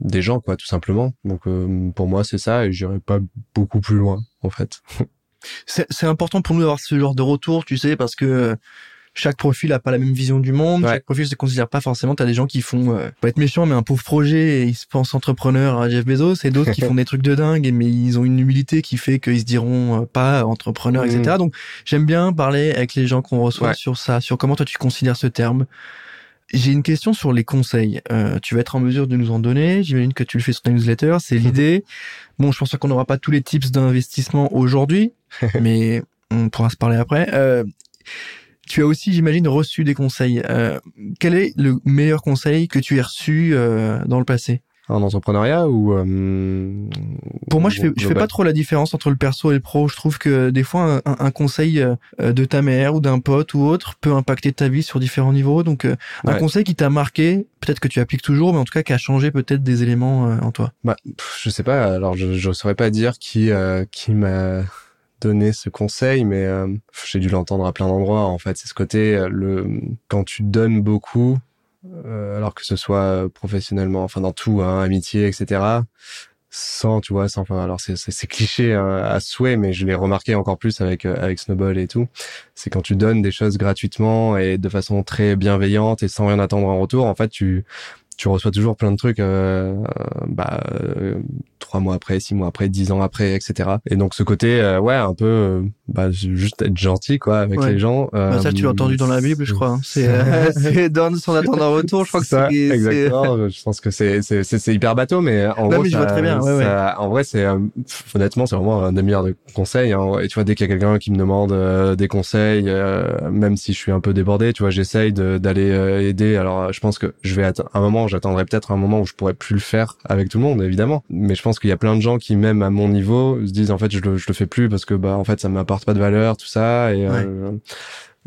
des gens, quoi, tout simplement. Donc euh, pour moi, c'est ça, et j'irai pas beaucoup plus loin, en fait. c'est important pour nous d'avoir ce genre de retour, tu sais, parce que chaque profil a pas la même vision du monde, chaque profil se considère pas forcément. T'as des gens qui font, euh, pas être méchant, mais un pauvre projet et ils se pensent entrepreneurs à Jeff Bezos, et d'autres qui font des trucs de dingue, mais ils ont une humilité qui fait qu'ils se diront euh, pas entrepreneurs, etc. Mm. Donc j'aime bien parler avec les gens qu'on reçoit sur ça, sur comment toi tu considères ce terme, j'ai une question sur les conseils. Euh, tu vas être en mesure de nous en donner. J'imagine que tu le fais sur ta newsletter. C'est mhm. l'idée. Bon, je pense qu'on n'aura pas tous les tips d'investissement aujourd'hui, mais on pourra se parler après. Euh, tu as aussi, j'imagine, reçu des conseils. Euh, quel est le meilleur conseil que tu aies reçu euh, dans le passé? En entrepreneuriat ou euh, pour moi je fais je fais pas trop la différence entre le perso et le pro. Je trouve que des fois un, un conseil euh, de ta mère ou d'un pote ou autre peut impacter ta vie sur différents niveaux. Donc euh, un conseil qui t'a marqué peut-être que tu appliques toujours mais en tout cas qui a changé peut-être des éléments en toi. Bah je sais pas. Alors je je saurais pas dire qui qui m'a donné ce conseil mais j'ai dû l'entendre à plein d'endroits en fait. C'est ce côté le quand tu donnes beaucoup euh, alors que ce soit professionnellement, enfin dans tout, hein, amitié, etc. Sans, tu vois, sans, alors c'est c'est cliché hein, à souhait, mais je l'ai remarqué encore plus avec euh, avec Snowball et tout. C'est quand tu donnes des choses gratuitement et de façon très bienveillante et sans rien attendre en retour, en fait, tu tu reçois toujours plein de trucs, euh, bah, trois mois après, six mois après, dix ans après, etc. Et donc ce côté, ouais, un peu bah juste être gentil quoi avec les gens. Bah, ça tu l'as entendu dans la Bible, je crois. Hein. C'est euh, donne sans attendre un retour. Je crois que ça. Exactement. je pense que c'est c'est c'est hyper bateau, mais en gros, ça, très bien. Ouais, en vrai, c'est honnêtement, c'est vraiment un des meilleurs conseils. Hein. Et tu vois, dès qu'il y a quelqu'un qui me demande des conseils, même si je suis un peu débordé, tu vois, j'essaye d'aller aider. Alors, je pense que je vais à un moment, j'attendrai peut-être un moment où je pourrais plus le faire avec tout le monde, évidemment. Mais je pense qu'il y a plein de gens qui, même à mon niveau, se disent en fait, je le, je le fais plus parce que bah en fait, ça m'apporte pas de valeur, tout ça. Et, euh,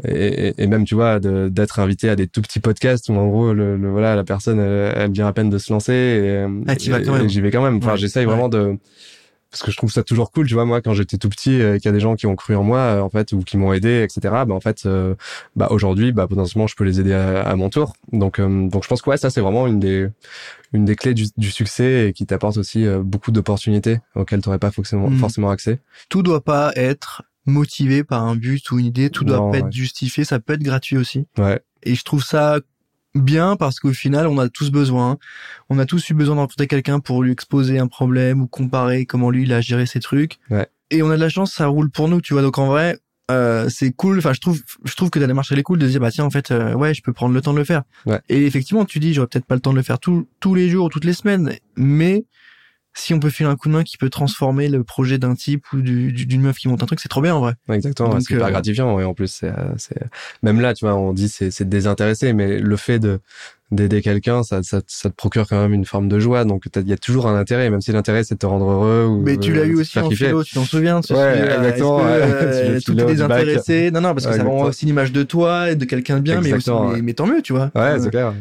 et, et, même tu vois d'être invité à des tout petits podcasts où en gros le, voilà la personne elle, vient à peine de se lancer et, ah, j'y vais quand même. Enfin j'essaye vraiment de parce que je trouve ça toujours cool tu vois moi quand j'étais tout petit et qu'il y a des gens qui ont cru en moi euh, en fait ou qui m'ont aidé etc bah en fait euh, bah aujourd'hui bah potentiellement je peux les aider à, mon tour donc donc je pense que ouais ça c'est vraiment une des une des clés du, du succès et qui t'apporte aussi beaucoup d'opportunités auxquelles tu n'aurais pas forcément, mm. forcément accès. Tout doit pas être motivé par un but ou une idée, tout doit pas être justifié, ça peut être gratuit aussi. Ouais. Et je trouve ça bien parce qu'au final, on a tous besoin, on a tous eu besoin d'entendre quelqu'un pour lui exposer un problème ou comparer comment lui il a géré ses trucs. Ouais. Et on a de la chance, ça roule pour nous, tu vois. Donc en vrai, euh, c'est cool. Enfin, je trouve, je trouve que démarche elle est cool de dire bah tiens en fait, euh, ouais, je peux prendre le temps de le faire. Ouais. Et effectivement, tu dis j'aurais peut-être pas le temps de le faire tous tous les jours, toutes les semaines, mais si on peut filer un coup de main qui peut transformer le projet d'un type ou d'une meuf qui monte un truc, c'est trop bien en vrai. exactement, c'est hyper euh, gratifiant et en plus c'est même là, tu vois, on dit c'est désintéressé, mais le fait de d'aider quelqu'un, ça, ça, ça, te procure quand même une forme de joie. Donc il y a toujours un intérêt, même si l'intérêt c'est de te rendre heureux. Ou, mais tu l'as eu aussi en philo, tu t'en souviens de ce Ouais, exactement. Que, euh, tout est désintéressé. Non, non, parce que ça rend aussi l'image de toi et de quelqu'un de bien, mais, aussi, mais, tant mieux, tu vois. Ouais, c'est clair.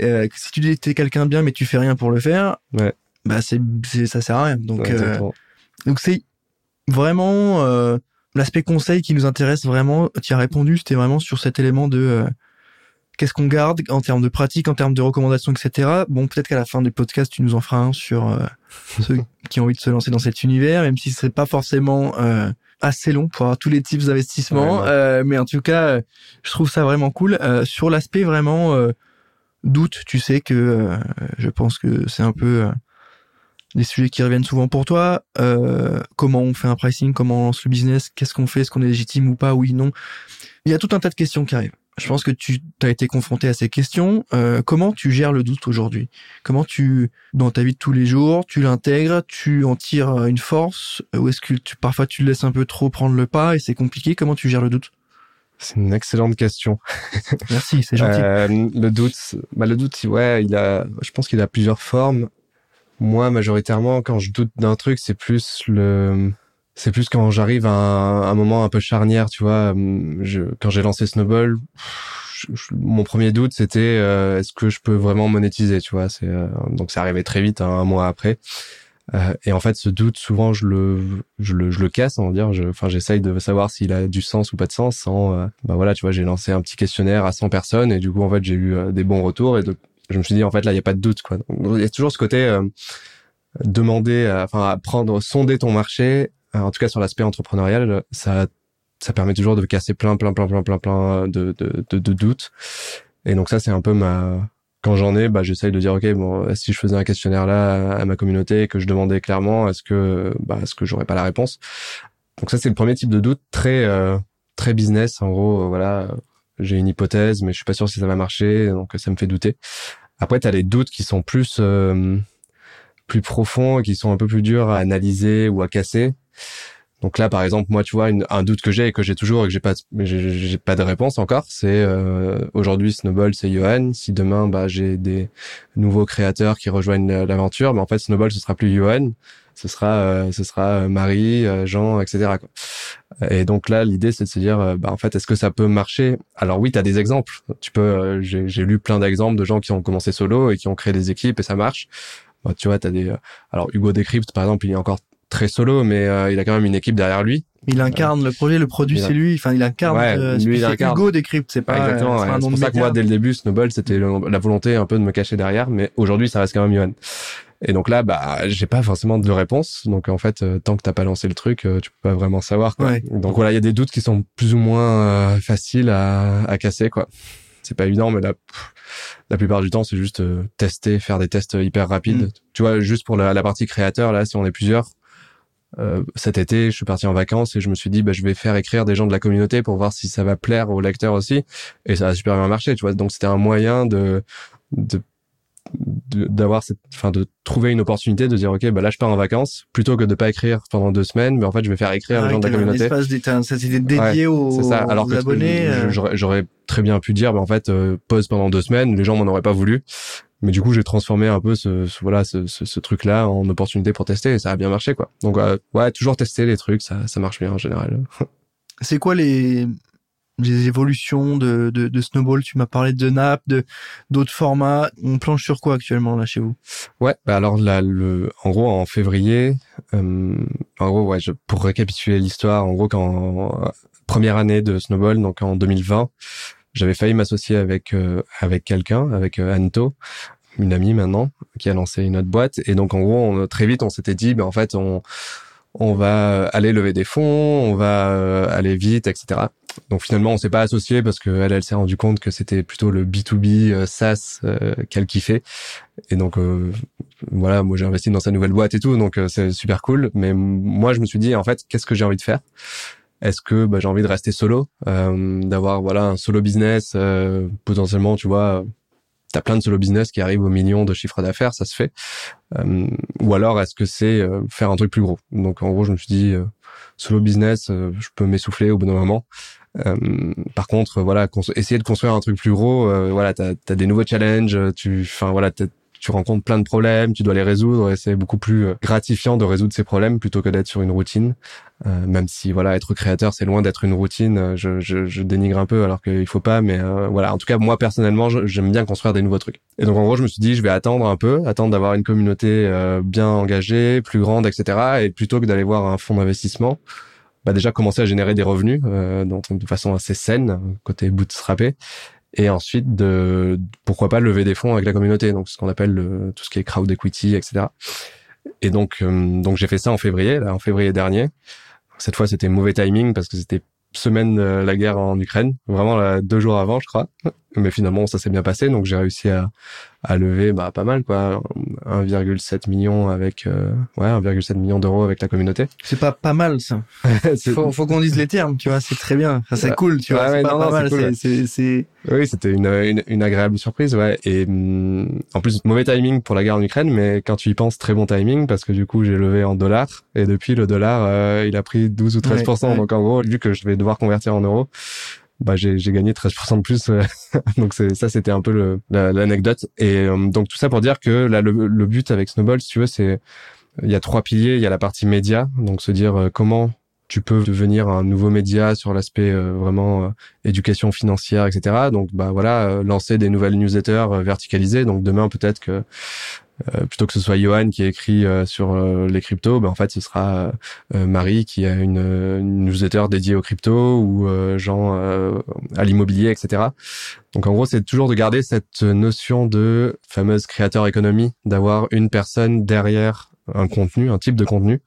Euh, si tu dis t'es quelqu'un de bien, mais tu fais rien pour le faire. Ouais bah c'est ça sert à rien. Donc euh, donc c'est vraiment euh, l'aspect conseil qui nous intéresse vraiment. Tu as répondu, c'était vraiment sur cet élément de euh, qu'est-ce qu'on garde en termes de pratique, en termes de recommandations, etc. Bon, peut-être qu'à la fin du podcast, tu nous en feras un sur ceux qui ont envie de se lancer dans cet univers, même si ce serait pas forcément assez long pour avoir tous les types d'investissement. mais en tout cas, je trouve ça vraiment cool. sur l'aspect vraiment doute, tu sais que je pense que c'est un peu des sujets qui reviennent souvent pour toi. Euh, comment on fait un pricing, comment on lance le business, qu'est-ce qu'on fait, est-ce qu'on est légitime ou pas, oui, non. Il y a tout un tas de questions qui arrivent. Je pense que tu as été confronté à ces questions. Euh, comment tu gères le doute aujourd'hui? Comment tu, dans ta vie de tous les jours, tu l'intègres, tu en tires une force Ou est-ce que tu, parfois tu le laisses un peu trop prendre le pas et c'est compliqué? Comment tu gères le doute? C'est une excellente question. Merci, c'est gentil. Euh, le doute, bah le doute, ouais, il a, je pense qu'il a plusieurs formes. Moi, majoritairement, quand je doute d'un truc, c'est plus le, c'est plus quand j'arrive à un, moment un peu charnière, tu vois. Je, quand j'ai lancé Snowball, mon premier doute c'était euh, est-ce que je peux vraiment monétiser, tu vois. Euh, donc c'est arrivé très vite, hein, un mois après. Euh, et en fait, ce doute, souvent, je le, je le, je le casse, on va dire. Enfin, j'essaye de savoir s'il a du sens ou pas de sens. Sans, bah voilà, tu vois, j'ai lancé un petit questionnaire à 100 personnes et du coup, en fait, j'ai eu des bons retours et de, je me suis dit en fait là il y a pas de doute quoi. il y a toujours ce côté euh, demander, enfin apprendre, sonder ton marché. Euh, en tout cas sur l'aspect entrepreneurial, ça ça permet toujours de casser plein plein plein plein plein plein de de, de, doutes. Et donc ça c'est un peu ma quand j'en ai, bah, j'essaye de dire ok bon si je faisais un questionnaire là à ma communauté et que je demandais clairement est-ce que bah est-ce que j'aurais pas la réponse? Donc ça c'est le premier type de doute très euh, très business en gros voilà j'ai une hypothèse, mais je suis pas sûr si ça va marcher, donc ça me fait douter. Après, tu as les doutes qui sont plus euh, plus profonds, qui sont un peu plus durs à analyser ou à casser. Donc là, par exemple, moi, tu vois, un doute que j'ai et que j'ai toujours et que j'ai pas, j'ai pas de réponse encore, c'est euh, aujourd'hui Snowball, c'est Johan. Si demain, bah, j'ai des nouveaux créateurs qui rejoignent l'aventure, mais en fait, Snowball, ce sera plus Johan, ce sera, euh, ce sera Marie, Jean, etc. Et donc là, l'idée, c'est de se dire, euh, bah, en fait, est-ce que ça peut marcher? Alors oui, tu as des exemples. Tu peux, euh, j'ai lu plein d'exemples de gens qui ont commencé solo et qui ont créé des équipes et ça marche. Bah, tu vois, tu as des... Euh, alors Hugo Decrypt, par exemple, il est encore très solo, mais il a quand même une équipe derrière lui. Il incarne le projet, le produit, c'est lui. Enfin, il incarne. Ouais, lui, il incarne. Hugo Decrypt, c'est pas. exactement. c'est pour ça que moi, dès le début, Snowball, c'était la volonté un peu de me cacher derrière, mais aujourd'hui, ça reste quand même Johan. Et donc là, bah, j'ai pas forcément de réponse. Donc en fait, euh, tant que t'as pas lancé le truc, euh, tu peux pas vraiment savoir. Quoi. Donc voilà, il y a des doutes qui sont plus ou moins euh, faciles à, à casser, quoi. C'est pas évident, mais la, la plupart du temps, c'est juste tester, faire des tests hyper rapides. Mm. Tu vois, juste pour la, la, partie créateur, là, si on est plusieurs, euh, cet été, je suis parti en vacances et je me suis dit, bah, je vais faire écrire des gens de la communauté pour voir si ça va plaire aux lecteurs aussi. Et ça a super bien marché, tu vois. Donc c'était un moyen de, de d'avoir cette enfin de trouver une opportunité de dire ok bah là je pars en vacances plutôt que de pas écrire pendant deux semaines mais en fait je vais faire écrire les gens de la communauté un espace dédié aux, ça. Alors que abonnés euh. j'aurais très bien pu dire bah en fait euh, pause pendant deux semaines les gens m'en auraient pas voulu mais du coup j'ai transformé un peu ce, voilà ce, ce, ce, truc là en opportunité pour tester et ça a bien marché quoi donc ouais toujours tester les trucs ça ça marche bien en général c'est quoi les des évolutions de, de, de Snowball. Tu m'as parlé de Nap, de d'autres formats. On planche sur quoi actuellement là chez vous? Ouais, bah alors là, le, en gros en février, euh, en gros ouais, je, pour récapituler l'histoire, en gros quand première année de Snowball, donc en 2020, j'avais failli m'associer avec euh, avec quelqu'un, avec euh, Anto, une amie maintenant, qui a lancé une autre boîte. Et donc en gros, on, très vite, on s'était dit, ben en fait, on on va aller lever des fonds, on va euh, aller vite, etc. Donc finalement, on s'est pas associé parce que elle, elle s'est rendu compte que c'était plutôt le B2B euh, SaaS euh, qu'elle kiffait. Et donc voilà, moi j'ai investi dans sa nouvelle boîte et tout, donc c'est super cool. Mais moi, je me suis dit en fait, qu'est-ce que j'ai envie de faire? Est-ce que bah, j'ai envie de rester solo, d'avoir voilà un solo business, potentiellement, tu vois, t'as plein de solo business qui arrivent au million de chiffre d'affaires, ça se fait. Euh, ou alors est-ce que c'est euh, faire un truc plus gros? Donc en gros, je me suis dit euh, solo business, je peux m'essouffler au d'un moment. par contre, voilà, essayer de construire un truc plus gros, voilà, t'as as des nouveaux challenges, tu, enfin voilà, tu rencontres plein de problèmes, tu dois les résoudre et c'est beaucoup plus euh, gratifiant de résoudre ces problèmes plutôt que d'être sur une routine. Euh, même si voilà, être créateur c'est loin d'être une routine, euh, je, je, je, dénigre un peu alors qu'il faut pas, mais euh, voilà. En tout cas, moi personnellement, j'aime bien construire des nouveaux trucs. Et donc en gros, je me suis dit, je vais attendre un peu, attendre d'avoir une communauté bien engagée, plus grande, etc. Et plutôt que d'aller voir un fonds d'investissement, bah déjà commencer à générer des revenus euh, de façon assez saine côté bootstrapé et ensuite de pourquoi pas lever des fonds avec la communauté donc ce qu'on appelle le, tout ce qui est crowd equity etc et donc euh, donc j'ai fait ça en février là en février dernier. Cette fois c'était mauvais timing parce que c'était semaine de la guerre en Ukraine vraiment là, deux jours avant je crois mais finalement ça s'est bien passé donc j'ai réussi à, à lever bah pas mal quoi. 1,7 million avec euh, ouais 1,7 million d'euros avec la communauté. C'est pas pas mal ça. Faut, faut qu'on dise les termes tu vois c'est très bien. Ça c'est cool tu vois c'est pas, pas mal c'est c'est oui c'était une, une, une agréable surprise ouais. Et hum, en plus mauvais timing pour la guerre en Ukraine mais quand tu y penses très bon timing parce que du coup j'ai levé en dollars. Et depuis le dollar euh, il a pris 12 ou 13 donc en gros vu que je vais devoir convertir en euros bah j'ai gagné 13% de plus euh, donc ça c'était un peu l'anecdote et euh, donc tout ça pour dire que là le, le but avec Snowball si tu veux c'est il y a trois piliers il y a la partie média donc se dire euh, comment tu peux devenir un nouveau média sur l'aspect vraiment éducation financière, etc. Donc, bah voilà, lancer des nouvelles newsletters verticalisées. Donc, demain, peut-être que euh, plutôt que ce soit Johan qui écrit euh, sur euh, les cryptos, ben en fait ce sera Marie qui a une, une, newsletter dédiée aux cryptos ou Jean à l'immobilier, etc. Donc en gros c'est toujours de garder cette notion de fameuse créateur économie, d'avoir une personne derrière un contenu, un type de contenu.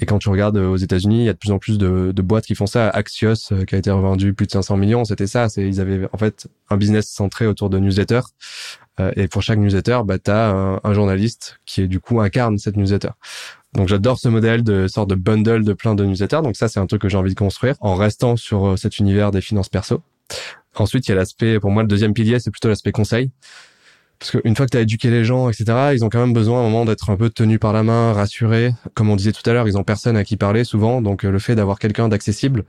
Et quand tu regardes aux États-Unis, il y a de plus en plus de, de boîtes qui font ça. Axios, qui a été revendu plus de 500 millions, c'était ça. Ils avaient en fait un business centré autour de newsletters euh, et pour chaque newsletter, bah, tu as un, journaliste qui est du coup incarne cette newsletter. Donc j'adore ce modèle de sorte de bundle de plein de newsletters. Donc ça, c'est un truc que j'ai envie de construire en restant sur euh, cet univers des finances perso. Ensuite, il y a l'aspect, pour moi, le deuxième pilier, c'est plutôt l'aspect conseil. Parce qu'une fois que tu as éduqué les gens, etc., ils ont quand même besoin à un moment d'être un peu tenus par la main, rassurés. Comme on disait tout à l'heure, ils ont personne à qui parler souvent. Donc euh, le fait d'avoir quelqu'un d'accessible,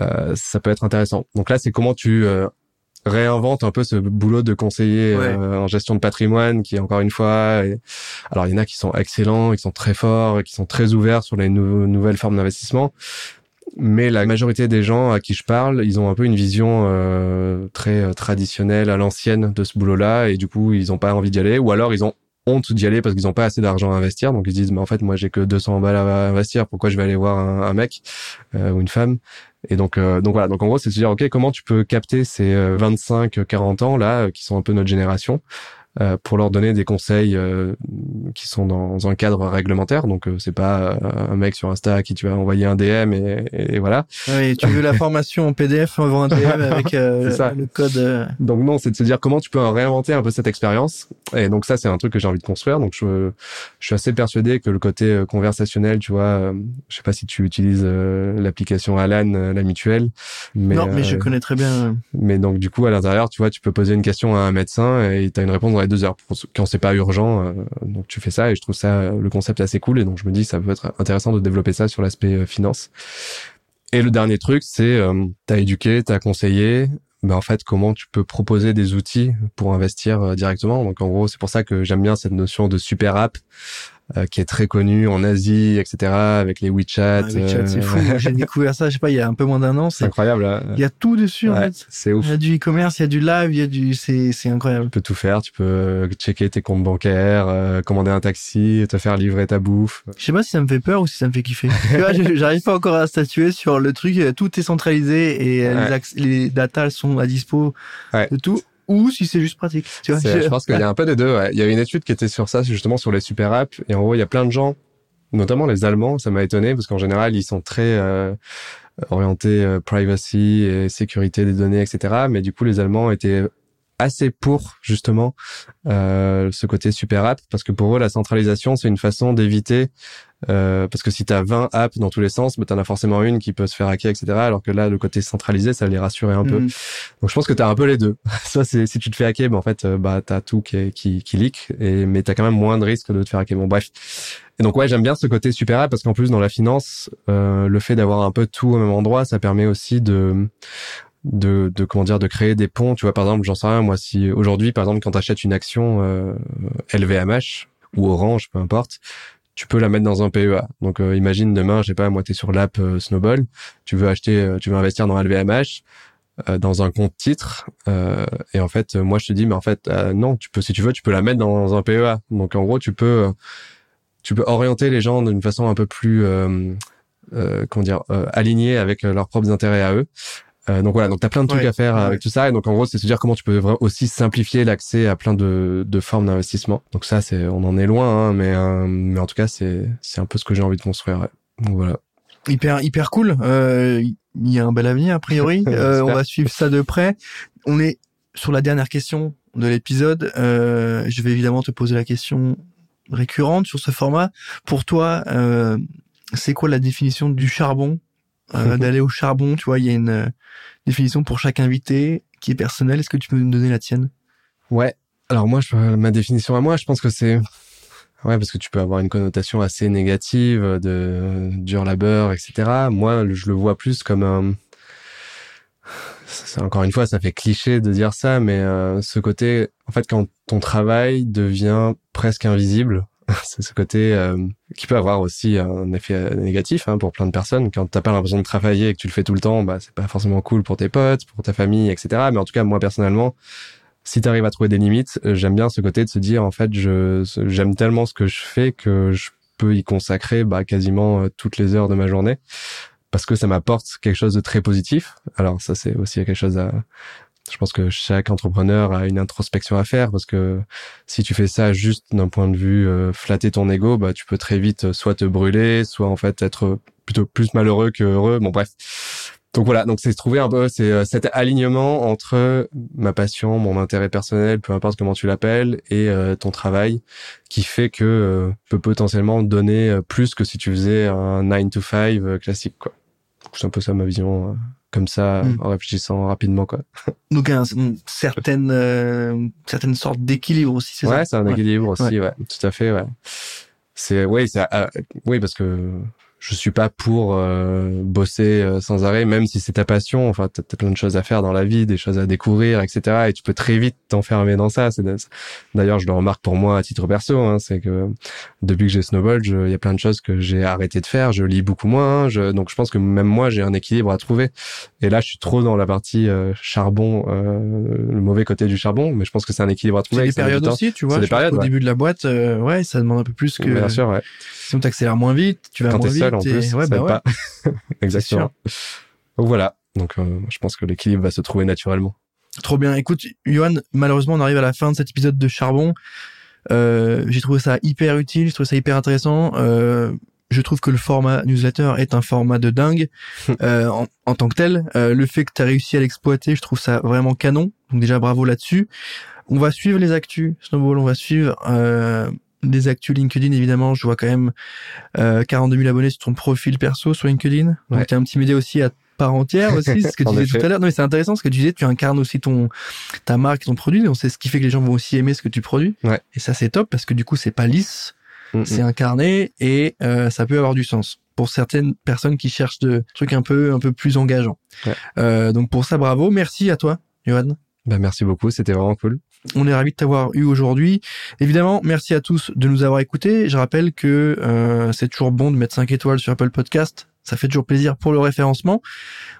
euh, ça peut être intéressant. Donc là, c'est comment tu réinvente un peu ce boulot de conseiller euh, en gestion de patrimoine qui encore une fois alors il y en a qui sont excellents qui sont très forts qui sont très ouverts sur les nouvelles formes d'investissement. Mais la majorité des gens à qui je parle ils ont un peu une vision euh, très euh, traditionnelle à l'ancienne de ce boulot là et du coup ils ont pas envie d'y aller. Ou alors ils ont honte d'y aller parce qu'ils ont pas assez d'argent à investir. Donc ils se disent mais en fait moi j'ai que 200 balles à investir. Pourquoi je vais aller voir un, un mec ou une femme? Et donc, euh, donc voilà. Donc en gros, c'est de se dire, ok, comment tu peux capter ces 25, euh, 40 ans là, qui sont un peu notre génération, euh, pour leur donner des conseils euh, qui sont dans un cadre réglementaire. Donc euh, c'est pas un mec sur Insta à qui tu vas envoyer un DM et, et voilà. Oui, tu veux la formation en PDF envoie un DM avec le code. Donc non, c'est de se dire comment tu peux réinventer un peu cette expérience. Et donc ça, c'est un truc que j'ai envie de construire. Donc je, je suis assez persuadé que le côté conversationnel, tu vois, je sais pas si tu utilises l'application Alan, la mutuelle. Mais, non, mais je connais très bien. Mais donc du coup à l'intérieur, tu vois, tu peux poser une question à un médecin et tu as une réponse deux heures quand c'est pas urgent. Euh, donc tu fais ça et je trouve ça le concept assez cool et donc je me dis ça peut être intéressant de développer ça sur l'aspect euh, finance. Et le dernier truc, c'est euh, t'as éduqué, t'as conseillé, mais en fait comment tu peux proposer des outils pour investir directement? Donc en gros, c'est pour ça que j'aime bien cette notion de super app euh, qui est très connu en Asie, etc. Avec les WeChat. WeChat, c'est fou. Euh, j'ai découvert ça, je sais pas, il y a un peu moins d'un an. C'est incroyable. Hein. Il y a tout dessus, en fait. C'est ouf. Il y a du e-commerce, il y a du live, il y a du, c'est, c'est incroyable. Tu peux tout faire. Tu peux checker tes comptes bancaires, euh, commander un taxi, te faire livrer ta bouffe. Je sais pas si ça me fait peur ou si ça me fait kiffer. j'arrive pas encore à statuer sur le truc. Tout est centralisé et les, les datas sont à dispo de tout ou si c'est juste pratique. Tu vois, je... pense qu'il y a un peu des deux. Ouais. Il y a une étude qui était sur ça, justement sur les super apps. Et en gros, il y a plein de gens, notamment les Allemands, ça m'a étonné parce qu'en général, ils sont très euh, orientés euh, privacy et sécurité des données, etc. Mais du coup, les Allemands étaient assez pour justement euh, ce côté super app parce que pour eux la centralisation c'est une façon d'éviter euh, parce que si tu as 20 apps dans tous les sens, bah, tu en as forcément une qui peut se faire hacker, etc. Alors que là, le côté centralisé, ça les rassurer un peu. Mhm. Donc je pense que tu as un peu les deux. Soit c'est si tu te fais hacker, bah, en fait, euh, bah, tu as tout qui, qui, qui leak, et, mais tu as quand même moins de risques de te faire hacker. Bon, bref. Et donc ouais, j'aime bien ce côté super app parce qu'en plus, dans la finance, euh, le fait d'avoir un peu tout au même endroit, ça permet aussi de de, de comment dire de créer des ponts tu vois par exemple j'en sais rien moi si aujourd'hui par exemple quand tu achètes une action euh, LVMH ou Orange peu importe tu peux la mettre dans un PEA. Donc euh, imagine demain, je sais pas, moi t'es sur l'app euh, Snowball, tu veux acheter, euh, tu veux investir dans LVMH dans un compte titre et en fait moi je te dis mais en fait non, tu peux si tu veux, tu peux la mettre dans un PEA. Donc en gros, tu peux tu peux orienter les gens d'une façon un peu plus comment dire alignée avec leurs propres intérêts à eux. Euh, donc voilà, donc tu as plein de trucs à faire avec tout ça. Et donc en gros, c'est se dire comment tu peux aussi simplifier l'accès à plein de, de formes d'investissement. Donc ça, c'est on en est loin, hein, mais euh, mais en tout cas, c'est c'est un peu ce que j'ai envie de construire. Donc voilà. Hyper hyper cool. Euh, il y a un bel avenir a priori. Euh, on va suivre ça de près. On est sur la dernière question de l'épisode. je vais évidemment te poser la question récurrente sur ce format. Pour toi, c'est quoi la définition du charbon? euh, d'aller au charbon. Tu vois, il y a une euh, définition pour chaque invité qui est personnelle. Est-ce que tu peux me donner la tienne? Ouais. Alors moi, je, ma définition à moi, je pense que c'est ouais parce que tu peux avoir une connotation assez négative de dur labeur, etc. Moi, je le vois plus comme un encore une fois, ça fait cliché de dire ça, mais euh, ce côté, en fait, quand ton travail devient presque invisible, c'est ce côté euh, qui peut avoir aussi un effet négatif hein, pour plein de personnes. Quand t'as pas l'impression de travailler et que tu le fais tout le temps, bah c'est pas forcément cool pour tes potes, pour ta famille, etc. Mais en tout cas, moi personnellement, si tu arrives à trouver des limites, euh, j'aime bien ce côté de se dire en fait, je j'aime tellement ce que je fais que je peux y consacrer bah, quasiment euh, toutes les heures de ma journée parce que ça m'apporte quelque chose de très positif. Alors ça c'est aussi quelque chose à, je pense que chaque entrepreneur a une introspection à faire parce que si tu fais ça juste d'un point de vue euh, flatter ton ego, bah tu peux très vite euh, soit te brûler, soit en fait être plutôt plus malheureux que heureux. Bon bref. Donc voilà, donc c'est trouver un peu c'est euh, cet alignement entre ma passion, mon intérêt personnel, peu importe comment tu l'appelles, et ton travail qui fait que peut potentiellement donner plus que si tu faisais un 9 to 5 classique quoi. C'est un peu ça ma vision comme ça hmm. en réfléchissant rapidement quoi. Donc un, une certaine euh, certaine sorte d'équilibre aussi c'est ça? Ouais, c'est un équilibre aussi ouais. tout à fait ouais. C'est oui, c'est euh, oui parce que je suis pas pour euh, bosser euh, sans arrêt, même si c'est ta passion. Enfin, t'as as plein de choses à faire dans la vie, des choses à découvrir, etc. Et tu peux très vite t'enfermer dans ça. D'ailleurs, je le remarque pour moi à titre perso, hein, c'est que depuis que j'ai Snowball, il y a plein de choses que j'ai arrêté de faire. Je lis beaucoup moins. Je, donc, je pense que même moi, j'ai un équilibre à trouver. Et là, je suis trop dans la partie euh, charbon, le mauvais côté du charbon. Mais je pense que c'est un équilibre à trouver. C'est des périodes aussi, tu vois. Des périodes, au début de la boîte, ouais, ça demande un peu plus que. Bien sûr, ouais. Sinon, t'accélères moins vite, tu vas Quand moins vite. Seul, en plus, ouais, bah ouais. Exactement. Donc voilà. Donc euh, je pense que l'équilibre va se trouver naturellement. Trop bien. Écoute, Johan, malheureusement, on arrive à la fin de cet épisode de Charbon. Euh, j'ai trouvé ça hyper utile, j'ai trouvé ça hyper intéressant. Euh, je trouve que le format newsletter est un format de dingue euh, en, en, tant que tel. Euh, le fait que tu as réussi à l'exploiter, je trouve ça vraiment canon. Donc déjà bravo là-dessus. On va suivre les actus Snowball, on va suivre euh, les actus LinkedIn évidemment. Je vois quand même euh, 42 000 abonnés sur ton profil perso sur LinkedIn. Donc ouais. tu un petit média aussi à part entière aussi, ce que tu disais tout à l'heure. Non, mais c'est intéressant ce que tu disais, tu incarnes aussi ton ta marque, ton produit, donc c'est ce qui fait que les gens vont aussi aimer ce que tu produis. Ouais. Et ça c'est top parce que du coup c'est pas lisse, mm -hmm. c'est incarné et euh, ça peut avoir du sens pour certaines personnes qui cherchent de trucs un peu un peu plus engageants. Ouais. Euh, donc pour ça bravo, merci à toi, Johan. Ben merci beaucoup, c'était vraiment cool. On est ravis de t'avoir eu aujourd'hui. Évidemment, merci à tous de nous avoir écoutés. Je rappelle que euh, c'est toujours bon de mettre 5 étoiles sur Apple Podcast. Ça fait toujours plaisir pour le référencement.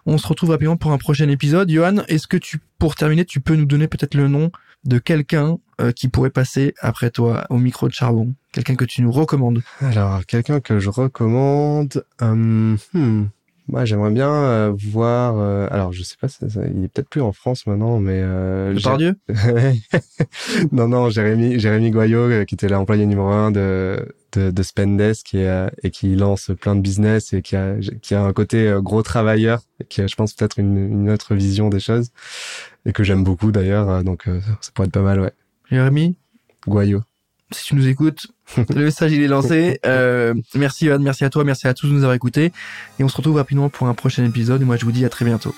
On se retrouve rapidement pour un prochain épisode. Johan, est-ce que tu, pour terminer, tu peux nous donner peut-être le nom de quelqu'un euh, qui pourrait passer après toi au micro de charbon? Quelqu'un que tu nous recommandes Alors, quelqu'un que je recommande... Euh, hmm. Moi, j'aimerais bien euh, voir. Euh, alors, je sais pas, ça, ça, il est peut-être plus en France maintenant, mais. Euh, Non, non, Jérémy, Jérémy Goyot, euh, qui était l'employé numéro un de de, de Spendesk qui est, et qui lance plein de business et qui a qui a un côté euh, gros travailleur, et qui a, je pense, peut-être une, une autre vision des choses et que j'aime beaucoup d'ailleurs. Donc, ça pourrait être pas mal, ouais. Jérémy? Goyot si tu nous écoutes, le message il est lancé. Euh, merci Yoann, merci à toi, merci à tous de nous avoir écoutés. Et on se retrouve rapidement pour un prochain épisode. Et moi je vous dis à très bientôt.